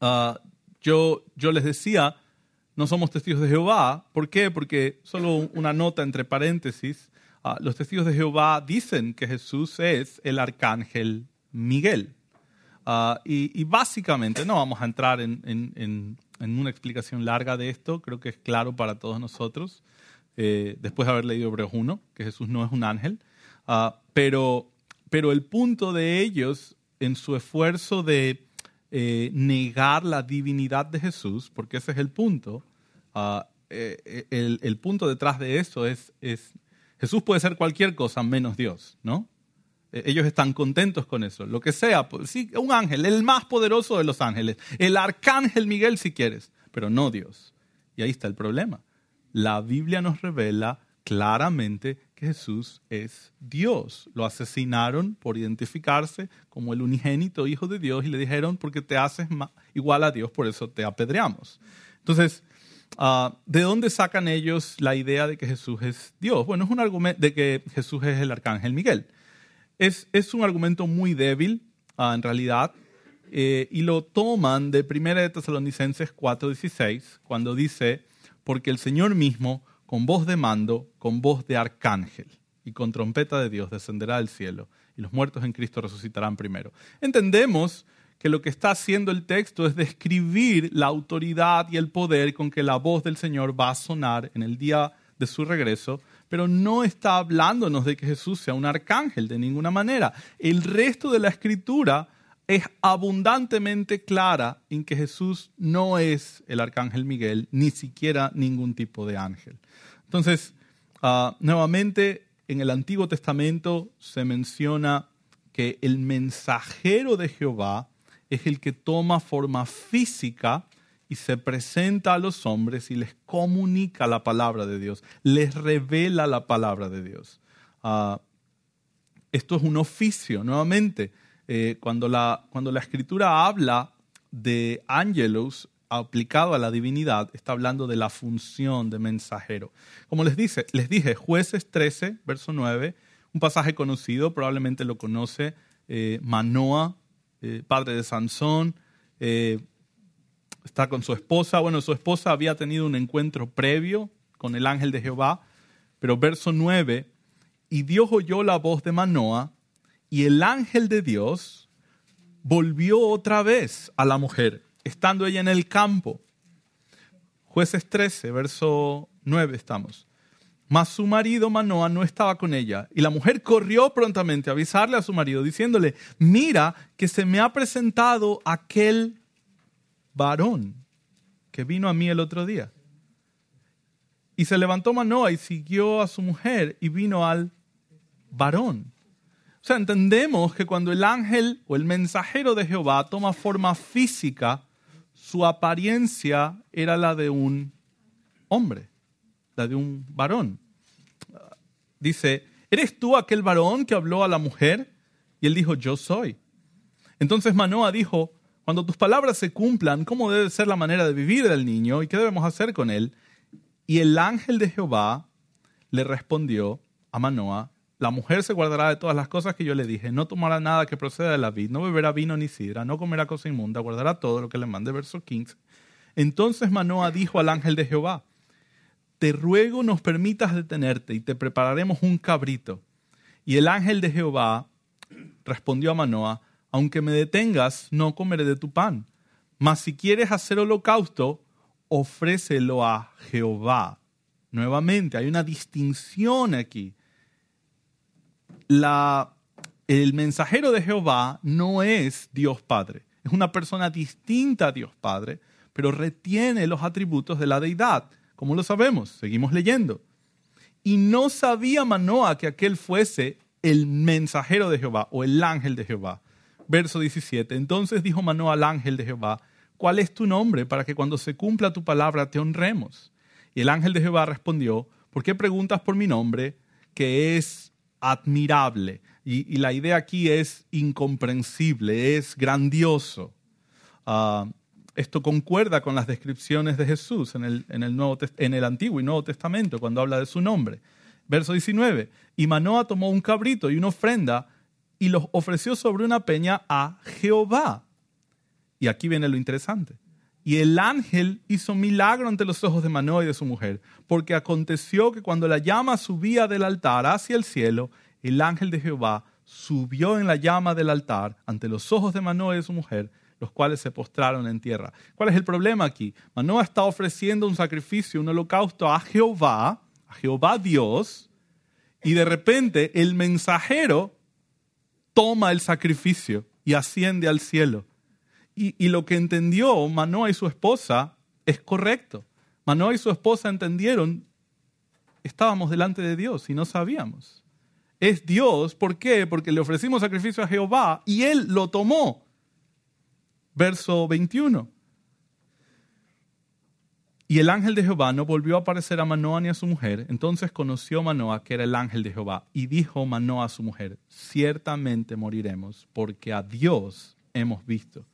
Ah, yo, yo les decía, no somos testigos de Jehová. ¿Por qué? Porque solo una nota entre paréntesis, ah, los testigos de Jehová dicen que Jesús es el arcángel Miguel. Ah, y, básicamente, no vamos a entrar en, en, una explicación larga de esto, creo que es claro para todos nosotros, eh, después de haber leído Hebreos 1, que Jesús no es un ángel, pero, pero el punto de ellos en su esfuerzo de eh, negar la divinidad de Jesús, porque ese es el punto. Ah, eh, el, el, punto detrás de eso es, es, Jesús puede ser cualquier cosa menos Dios, ¿no? Eh, ellos están contentos con eso, lo que sea, pues, sí, un ángel, el más poderoso de los ángeles, el arcángel Miguel si quieres, pero no Dios. Y ahí está el problema. La Biblia nos revela claramente que Jesús es Dios. Lo asesinaron por identificarse como el unigénito Hijo de Dios y le dijeron, porque te haces igual a Dios, por eso te apedreamos. Entonces, ah, ¿de dónde sacan ellos la idea de que Jesús es Dios? Bueno, es un argumento de que Jesús es el arcángel Miguel. Es, es un argumento muy débil, ah, en realidad, eh, y lo toman de 1 de Tesalonicenses 4:16, cuando dice, porque el Señor mismo con voz de mando, con voz de arcángel y con trompeta de Dios descenderá del cielo y los muertos en Cristo resucitarán primero. Entendemos que lo que está haciendo el texto es describir la autoridad y el poder con que la voz del Señor va a sonar en el día de su regreso, pero no está hablándonos de que Jesús sea un arcángel de ninguna manera. El resto de la escritura es abundantemente clara en que Jesús no es el arcángel Miguel, ni siquiera ningún tipo de ángel. Entonces, ah, nuevamente, en el Antiguo Testamento se menciona que el mensajero de Jehová es el que toma forma física y se presenta a los hombres y les comunica la palabra de Dios, les revela la palabra de Dios. Ah, esto es un oficio, nuevamente eh, cuando, la, cuando la escritura habla de ángelos aplicado a la divinidad, está hablando de la función de mensajero. Como les, dice, les dije, jueces 13, verso 9, un pasaje conocido, probablemente lo conoce eh, Manoa, eh, padre de Sansón, está con su esposa. Bueno, su esposa había tenido un encuentro previo con el ángel de Jehová, pero verso 9, y Dios oyó la voz de Manoa y el ángel de Dios volvió otra vez a la mujer, estando ella en el campo. Jueces 13, verso 9 estamos. Mas su marido Manoa no estaba con ella, y la mujer corrió prontamente a avisarle a su marido, diciéndole, mira que se me ha presentado aquel varón que vino a mí el otro día. Y se levantó Manoa y siguió a su mujer y vino al varón. O sea, entendemos que cuando el ángel o el mensajero de Jehová toma forma física, su apariencia era la de un hombre, la de un varón. Dice, ¿eres tú aquel varón que habló a la mujer? Y él dijo, yo soy. Entonces Manoa dijo, cuando tus palabras se cumplan, ¿cómo debe ser la manera de vivir del niño y qué debemos hacer con él? Y el ángel de Jehová le respondió a Manoa, la mujer se guardará de todas las cosas que yo le dije, no tomará nada que proceda de la vid, no beberá vino ni sidra, no comerá cosa inmunda, guardará todo lo que le mande. Verso 15. Entonces Manoa dijo al ángel de Jehová, te ruego nos permitas detenerte y te prepararemos un cabrito. Y el ángel de Jehová respondió a Manoa, aunque me detengas, no comeré de tu pan. Mas si quieres hacer holocausto, ofrécelo a Jehová. Nuevamente, hay una distinción aquí. La, el mensajero de Jehová no es Dios Padre, es una persona distinta a Dios Padre, pero retiene los atributos de la deidad. como lo sabemos? Seguimos leyendo. Y no sabía Manoa que aquel fuese el mensajero de Jehová o el ángel de Jehová. Verso 17. Entonces dijo Manoa al ángel de Jehová, ¿cuál es tu nombre para que cuando se cumpla tu palabra te honremos? Y el ángel de Jehová respondió, ¿por qué preguntas por mi nombre que es admirable? Y, la idea aquí es incomprensible, es grandioso. Ah, esto concuerda con las descripciones de Jesús en el, en el, Nuevo, en el Antiguo y Nuevo Testamento cuando habla de su nombre. Verso 19. Y Manoa tomó un cabrito y una ofrenda y los ofreció sobre una peña a Jehová. Y aquí viene lo interesante. Y el ángel hizo milagro ante los ojos de Manoa y de su mujer, porque aconteció que cuando la llama subía del altar hacia el cielo, el ángel de Jehová subió en la llama del altar ante los ojos de Manoa y de su mujer, los cuales se postraron en tierra. ¿Cuál es el problema aquí? Manoa está ofreciendo un sacrificio, un holocausto a Jehová, a Jehová Dios, y de repente el mensajero toma el sacrificio y asciende al cielo. Y, lo que entendió Manoa y su esposa es correcto. Manoa y su esposa entendieron, estábamos delante de Dios y no sabíamos. Es Dios, ¿por qué? Porque le ofrecimos sacrificio a Jehová y Él lo tomó. Verso 21. Y el ángel de Jehová no volvió a aparecer a Manoa ni a su mujer. Entonces conoció Manoa que era el ángel de Jehová. Y dijo Manoa a su mujer, ciertamente moriremos, porque a Dios hemos visto.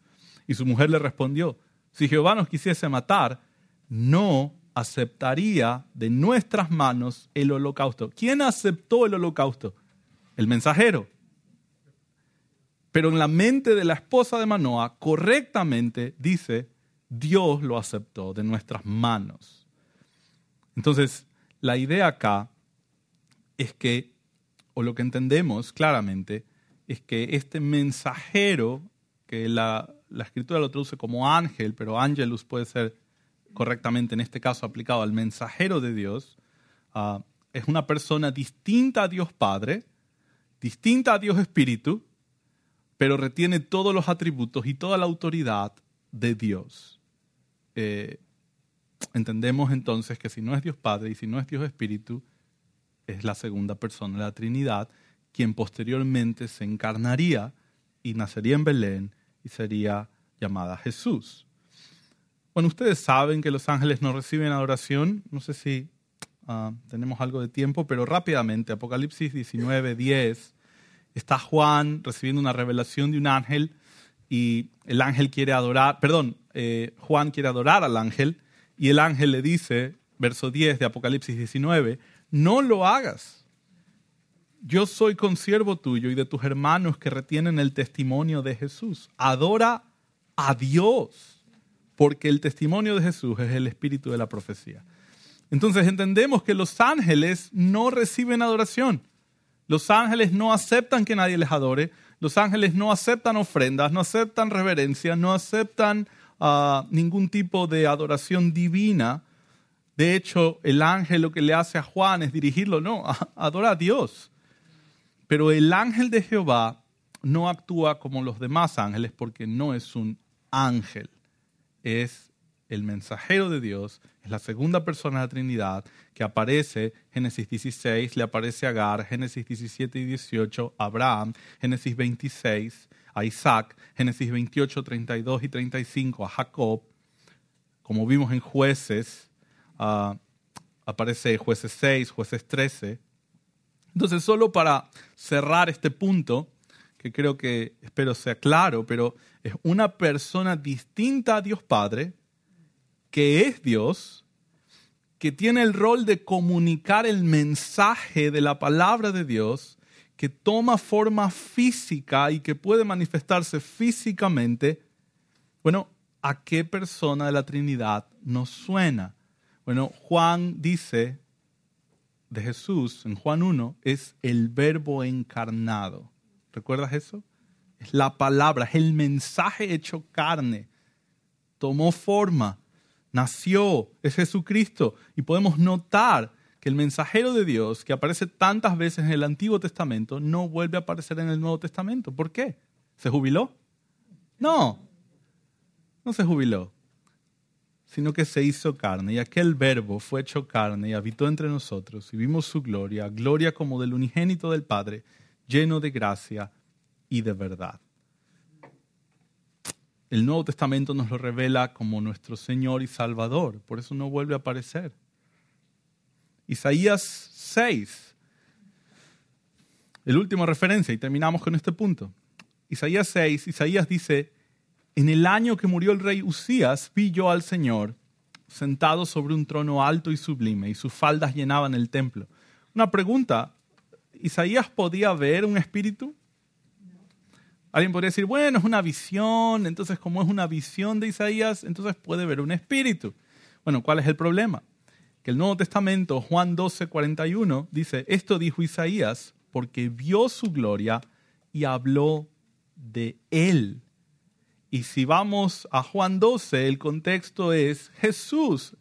Y su mujer le respondió, si Jehová nos quisiese matar, no aceptaría de nuestras manos el holocausto. ¿Quién aceptó el holocausto? El mensajero. Pero en la mente de la esposa de Manoa, correctamente dice, Dios lo aceptó de nuestras manos. Entonces, la idea acá es que, o lo que entendemos claramente, es que este mensajero, que la, escritura lo traduce como ángel, pero ángelus puede ser correctamente en este caso aplicado al mensajero de Dios, ah, es una persona distinta a Dios Padre, distinta a Dios Espíritu, pero retiene todos los atributos y toda la autoridad de Dios. Eh, entendemos entonces que si no es Dios Padre y si no es Dios Espíritu, es la segunda persona de la Trinidad, quien posteriormente se encarnaría y nacería en Belén y sería llamada Jesús. Bueno, ustedes saben que los ángeles no reciben adoración. No sé si ah, tenemos algo de tiempo, pero rápidamente, Apocalipsis 19, 10, está Juan recibiendo una revelación de un ángel y el ángel quiere adorar, perdón, eh, Juan quiere adorar al ángel y el ángel le dice, verso 10 de Apocalipsis 19, no lo hagas. Yo soy consiervo tuyo y de tus hermanos que retienen el testimonio de Jesús. Adora a Dios, porque el testimonio de Jesús es el espíritu de la profecía. Entonces entendemos que los ángeles no reciben adoración. Los ángeles no aceptan que nadie les adore, los ángeles no aceptan ofrendas, no aceptan reverencia, no aceptan ah, ningún tipo de adoración divina. De hecho, el ángel lo que le hace a Juan es dirigirlo, no, adora a Dios. Pero el ángel de Jehová no actúa como los demás ángeles porque no es un ángel, es el mensajero de Dios, es la segunda persona de la Trinidad que aparece, Génesis 16, le aparece a Agar, Génesis 17 y 18, a Abraham, Génesis 26, a Isaac, Génesis 28, 32 y 35, a Jacob, como vimos en jueces, uh, aparece jueces 6, jueces 13. Entonces, solo para cerrar este punto, que creo que espero sea claro, pero es una persona distinta a Dios Padre, que es Dios, que tiene el rol de comunicar el mensaje de la palabra de Dios, que toma forma física y que puede manifestarse físicamente, bueno, ¿a qué persona de la Trinidad nos suena? Bueno, Juan dice de Jesús en Juan 1 es el verbo encarnado. ¿Recuerdas eso? Es la palabra, es el mensaje hecho carne. Tomó forma nació, es Jesucristo. Y podemos notar que el mensajero de Dios, que aparece tantas veces en el Antiguo Testamento, no vuelve a aparecer en el Nuevo Testamento. ¿Por qué? ¿Se jubiló? No, no se jubiló, sino que se hizo carne. Y aquel verbo fue hecho carne y habitó entre nosotros y vimos su gloria, gloria como del unigénito del Padre, lleno de gracia y de verdad. El Nuevo Testamento nos lo revela como nuestro Señor y Salvador, por eso no vuelve a aparecer. Isaías 6, el último referencia, y terminamos con este punto. Isaías 6, Isaías dice, en el año que murió el rey Usías, vi yo al Señor sentado sobre un trono alto y sublime, y sus faldas llenaban el templo. Una pregunta, ¿Isaías podía ver un espíritu? Alguien podría decir, bueno, es una visión, entonces como es una visión de Isaías, entonces puede ver un espíritu. Bueno, ¿cuál es el problema? Que el Nuevo Testamento, Juan 12, 41, dice, esto dijo Isaías porque vio su gloria y habló de él. Y si vamos a Juan 12, el contexto es Jesús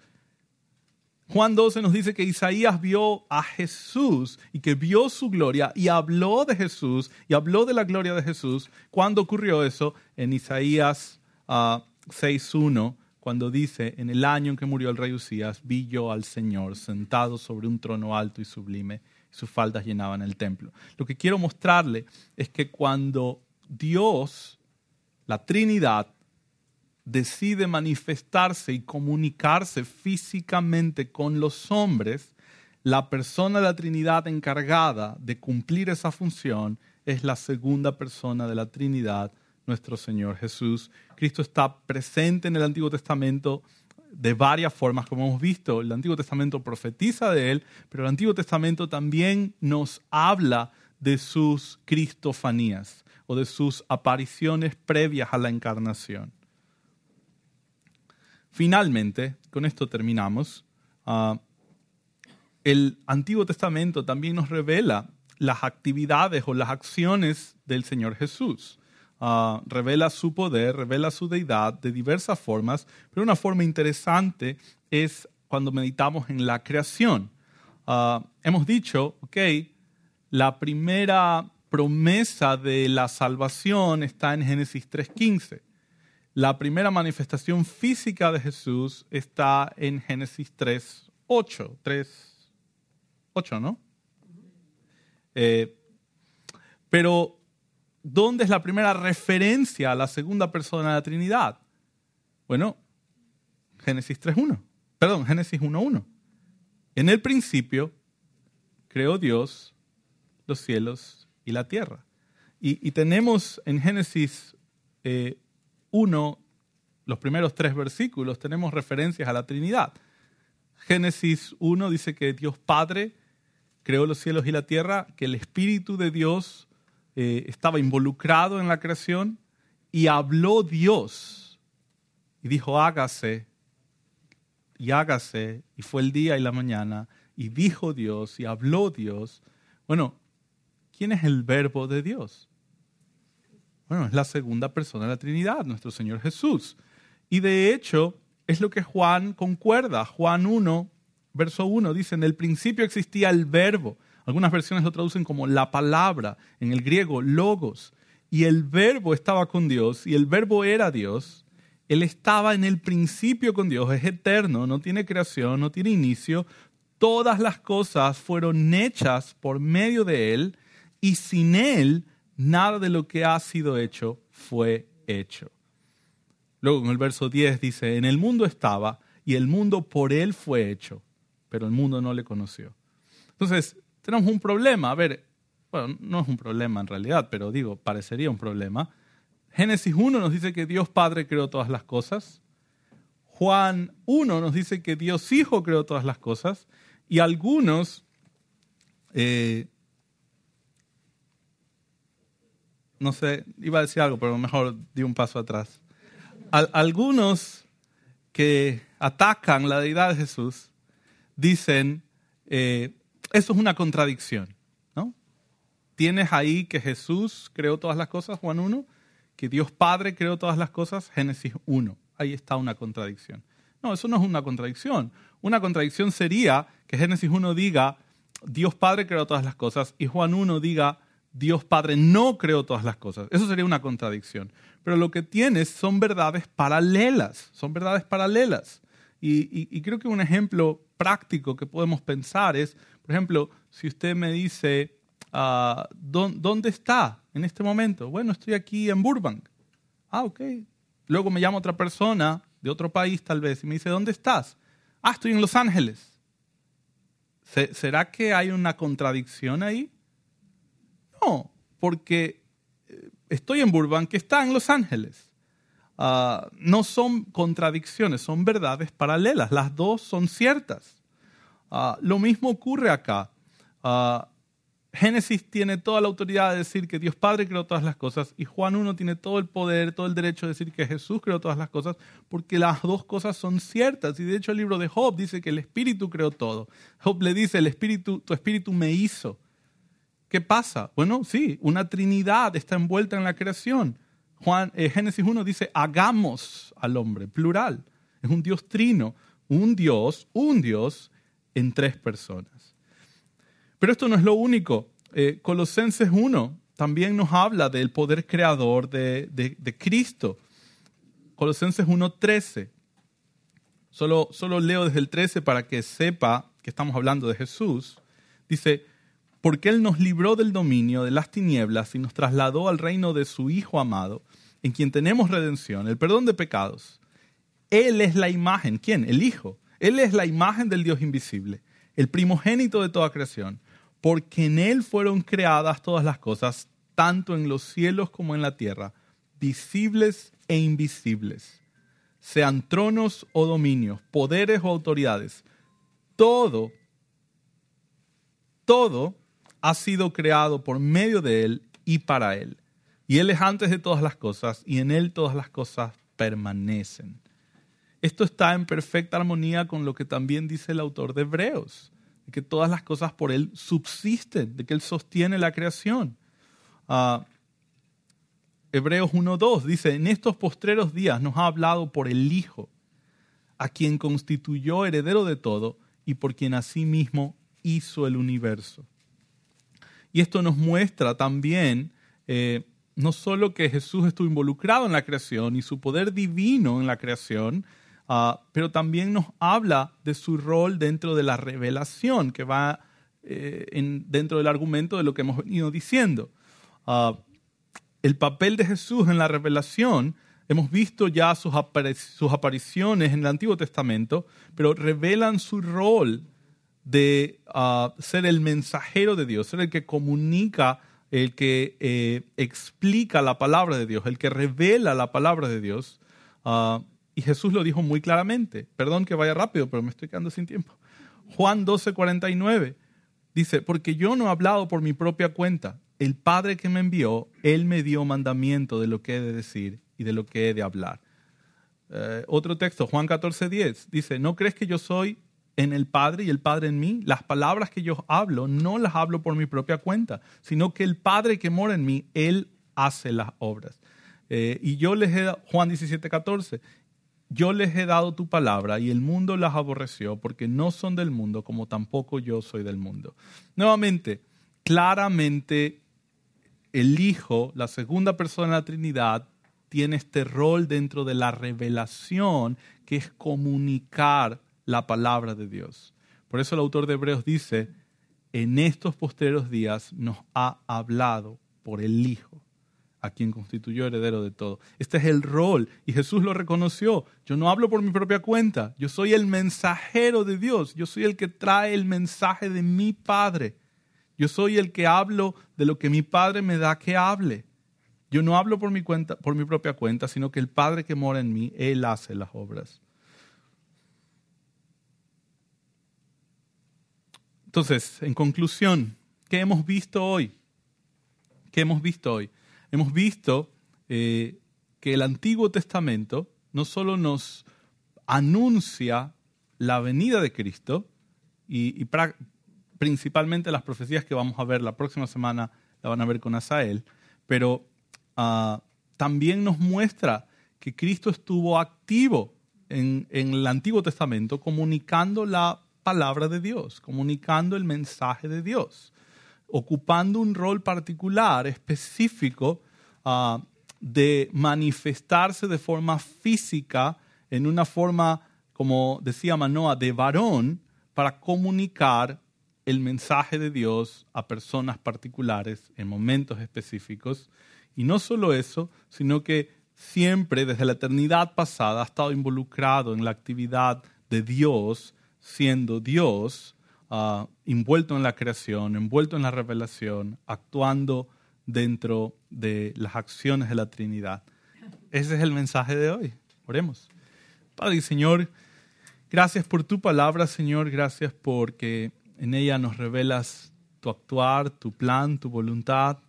Juan 12 nos dice que Isaías vio a Jesús y que vio su gloria y habló de Jesús y habló de la gloria de Jesús. ¿Cuándo ocurrió eso? En Isaías 6.1, ah, cuando dice, en el año en que murió el rey Usías, vi yo al Señor sentado sobre un trono alto y sublime, y sus faldas llenaban el templo. Lo que quiero mostrarle es que cuando Dios, la Trinidad, decide manifestarse y comunicarse físicamente con los hombres, la persona de la Trinidad encargada de cumplir esa función es la segunda persona de la Trinidad, nuestro Señor Jesús. Cristo está presente en el Antiguo Testamento de varias formas, como hemos visto. El Antiguo Testamento profetiza de Él, pero el Antiguo Testamento también nos habla de sus cristofanías o de sus apariciones previas a la encarnación. Finalmente, con esto terminamos, ah, el Antiguo Testamento también nos revela las actividades o las acciones del Señor Jesús. Ah, revela su poder, revela su deidad de diversas formas, pero una forma interesante es cuando meditamos en la creación. Ah, hemos dicho, ok, la primera promesa de la salvación está en Génesis 3.15 la primera manifestación física de Jesús está en Génesis 3, 8. 3, 8, ¿no? Eh, pero, ¿dónde es la primera referencia a la segunda persona de la Trinidad? Bueno, Génesis 3.1. Perdón, Génesis 1.1. En el principio creó Dios los cielos y la tierra. Y, tenemos en Génesis eh, uno, los primeros tres versículos, tenemos referencias a la Trinidad. Génesis 1 dice que Dios Padre creó los cielos y la tierra, que el Espíritu de Dios eh, estaba involucrado en la creación y habló Dios y dijo, hágase, y hágase, y fue el día y la mañana, y dijo Dios y habló Dios. Bueno, ¿quién es el verbo de Dios? Bueno, es la segunda persona de la Trinidad, nuestro Señor Jesús. Y de hecho, es lo que Juan concuerda. Juan 1, verso 1 dice, en el principio existía el verbo. Algunas versiones lo traducen como la palabra, en el griego, logos. Y el verbo estaba con Dios y el verbo era Dios. Él estaba en el principio con Dios, es eterno, no tiene creación, no tiene inicio. Todas las cosas fueron hechas por medio de Él y sin Él nada de lo que ha sido hecho fue hecho. Luego en el verso 10 dice, en el mundo estaba y el mundo por él fue hecho, pero el mundo no le conoció. Entonces, tenemos un problema. A ver, bueno, no es un problema en realidad, pero digo, parecería un problema. Génesis 1 nos dice que Dios Padre creó todas las cosas. Juan 1 nos dice que Dios Hijo creó todas las cosas. Y algunos eh, no sé, iba a decir algo, pero mejor di un paso atrás. algunos que atacan la deidad de Jesús dicen, eh, eso es una contradicción, ¿no? Tienes ahí que Jesús creó todas las cosas, Juan 1, que Dios Padre creó todas las cosas, Génesis 1. Ahí está una contradicción. No, eso no es una contradicción. Una contradicción sería que Génesis 1 diga, Dios Padre creó todas las cosas, y Juan 1 diga, Dios Padre no creó todas las cosas. Eso sería una contradicción. Pero lo que tienes son verdades paralelas, son verdades paralelas. Y, creo que un ejemplo práctico que podemos pensar es, por ejemplo, si usted me dice, ah, ¿dónde está en este momento? Bueno, estoy aquí en Burbank. Ah, ok. Luego me llama otra persona de otro país tal vez y me dice, ¿dónde estás? Ah, estoy en Los Ángeles. ¿Será que hay una contradicción ahí? No, porque eh, estoy en Burbank, que está en Los Ángeles. Ah, no son contradicciones, son verdades paralelas. Las dos son ciertas. Ah, lo mismo ocurre acá. Ah, Génesis tiene toda la autoridad de decir que Dios Padre creó todas las cosas y Juan 1 tiene todo el poder, todo el derecho de decir que Jesús creó todas las cosas porque las dos cosas son ciertas. Y de hecho el libro de Job dice que el Espíritu creó todo. Job le dice, el Espíritu, tu Espíritu me hizo. ¿Qué pasa? Bueno, sí, una Trinidad está envuelta en la creación. Juan, eh, Génesis 1 dice, hagamos al hombre, plural. Es un Dios trino, un Dios, un Dios en tres personas. Pero esto no es lo único. Eh, Colosenses 1 también nos habla del poder creador de, de, Cristo. Colosenses 1.13. Solo, solo leo desde el 13 para que sepa que estamos hablando de Jesús. Dice, porque Él nos libró del dominio de las tinieblas y nos trasladó al reino de su Hijo amado, en quien tenemos redención, el perdón de pecados. Él es la imagen, ¿quién? El Hijo. Él es la imagen del Dios invisible, el primogénito de toda creación, porque en Él fueron creadas todas las cosas, tanto en los cielos como en la tierra, visibles e invisibles, sean tronos o dominios, poderes o autoridades. Todo, todo ha sido creado por medio de Él y para Él. Y Él es antes de todas las cosas y en Él todas las cosas permanecen. Esto está en perfecta armonía con lo que también dice el autor de Hebreos, de que todas las cosas por Él subsisten, de que Él sostiene la creación. Uh, Hebreos 1.2 dice, en estos postreros días nos ha hablado por el Hijo, a quien constituyó heredero de todo y por quien asimismo hizo el universo. Y esto nos muestra también eh, no solo que Jesús estuvo involucrado en la creación y su poder divino en la creación, ah, pero también nos habla de su rol dentro de la revelación que va eh, en, dentro del argumento de lo que hemos venido diciendo. Ah, el papel de Jesús en la revelación, hemos visto ya sus apariciones en el Antiguo Testamento, pero revelan su rol de ah, ser el mensajero de Dios, ser el que comunica, el que eh, explica la palabra de Dios, el que revela la palabra de Dios. Ah, y Jesús lo dijo muy claramente. Perdón que vaya rápido, pero me estoy quedando sin tiempo. Juan 12, 49 dice, porque yo no he hablado por mi propia cuenta. El Padre que me envió, Él me dio mandamiento de lo que he de decir y de lo que he de hablar. Eh, otro texto, Juan 14, 10, dice, ¿no crees que yo soy en el Padre y el Padre en mí. Las palabras que yo hablo no las hablo por mi propia cuenta, sino que el Padre que mora en mí, Él hace las obras. Eh, y yo les he dado, Juan 17, 14, yo les he dado tu palabra y el mundo las aborreció porque no son del mundo como tampoco yo soy del mundo. Nuevamente, claramente el Hijo, la segunda persona de la Trinidad, tiene este rol dentro de la revelación que es comunicar la palabra de Dios. Por eso el autor de Hebreos dice, en estos posteros días nos ha hablado por el Hijo, a quien constituyó heredero de todo. Este es el rol y Jesús lo reconoció. Yo no hablo por mi propia cuenta, yo soy el mensajero de Dios, yo soy el que trae el mensaje de mi Padre. Yo soy el que hablo de lo que mi Padre me da que hable. Yo no hablo por mi, cuenta, por mi propia cuenta, sino que el Padre que mora en mí, Él hace las obras. Entonces, en conclusión, ¿qué hemos visto hoy? ¿Qué hemos visto hoy? Hemos visto eh, que el Antiguo Testamento no solo nos anuncia la venida de Cristo y, principalmente las profecías que vamos a ver la próxima semana la van a ver con Asael, pero ah, también nos muestra que Cristo estuvo activo en, en el Antiguo Testamento comunicando la palabra de Dios, comunicando el mensaje de Dios, ocupando un rol particular, específico, uh, de manifestarse de forma física, en una forma, como decía Manoa, de varón, para comunicar el mensaje de Dios a personas particulares en momentos específicos. Y no solo eso, sino que siempre desde la eternidad pasada ha estado involucrado en la actividad de Dios, siendo Dios, uh, envuelto en la creación, envuelto en la revelación, actuando dentro de las acciones de la Trinidad. Ese es el mensaje de hoy. Oremos. Padre y Señor, gracias por tu palabra, Señor. Gracias porque en ella nos revelas tu actuar, tu plan, tu voluntad.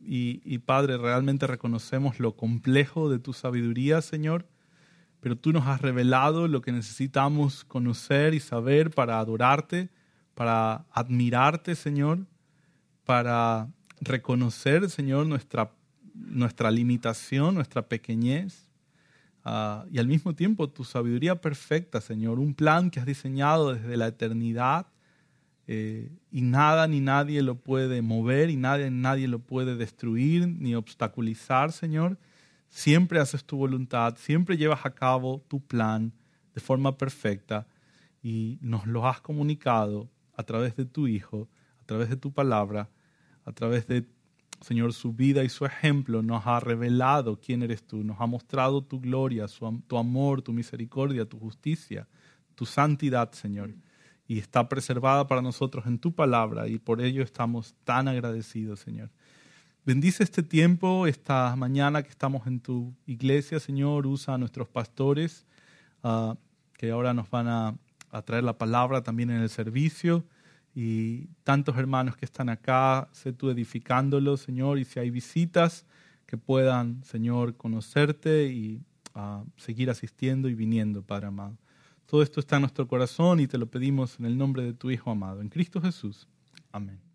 Y, y Padre, realmente reconocemos lo complejo de tu sabiduría, Señor. Pero tú nos has revelado lo que necesitamos conocer y saber para adorarte, para admirarte, Señor, para reconocer, Señor, nuestra, nuestra limitación, nuestra pequeñez, uh, y al mismo tiempo tu sabiduría perfecta, Señor, un plan que has diseñado desde la eternidad eh, y nada ni nadie lo puede mover y nadie, nadie lo puede destruir ni obstaculizar, Señor. Siempre haces tu voluntad, siempre llevas a cabo tu plan de forma perfecta y nos lo has comunicado a través de tu Hijo, a través de tu palabra a través de, Señor, su vida y su ejemplo, nos ha revelado quién eres tú, nos ha mostrado tu gloria, tu amor, tu misericordia, tu justicia, tu santidad, Señor. Y está preservada para nosotros en tu palabra y por ello estamos tan agradecidos, Señor. Bendice este tiempo, esta mañana que estamos en tu iglesia, Señor. Usa a nuestros pastores ah, que ahora nos van a, traer la palabra también en el servicio y tantos hermanos que están acá, sé tú edificándolos, Señor, y si hay visitas que puedan, Señor, conocerte y uh, seguir asistiendo y viniendo, Padre amado. Todo esto está en nuestro corazón y te lo pedimos en el nombre de tu Hijo amado, en Cristo Jesús. Amén.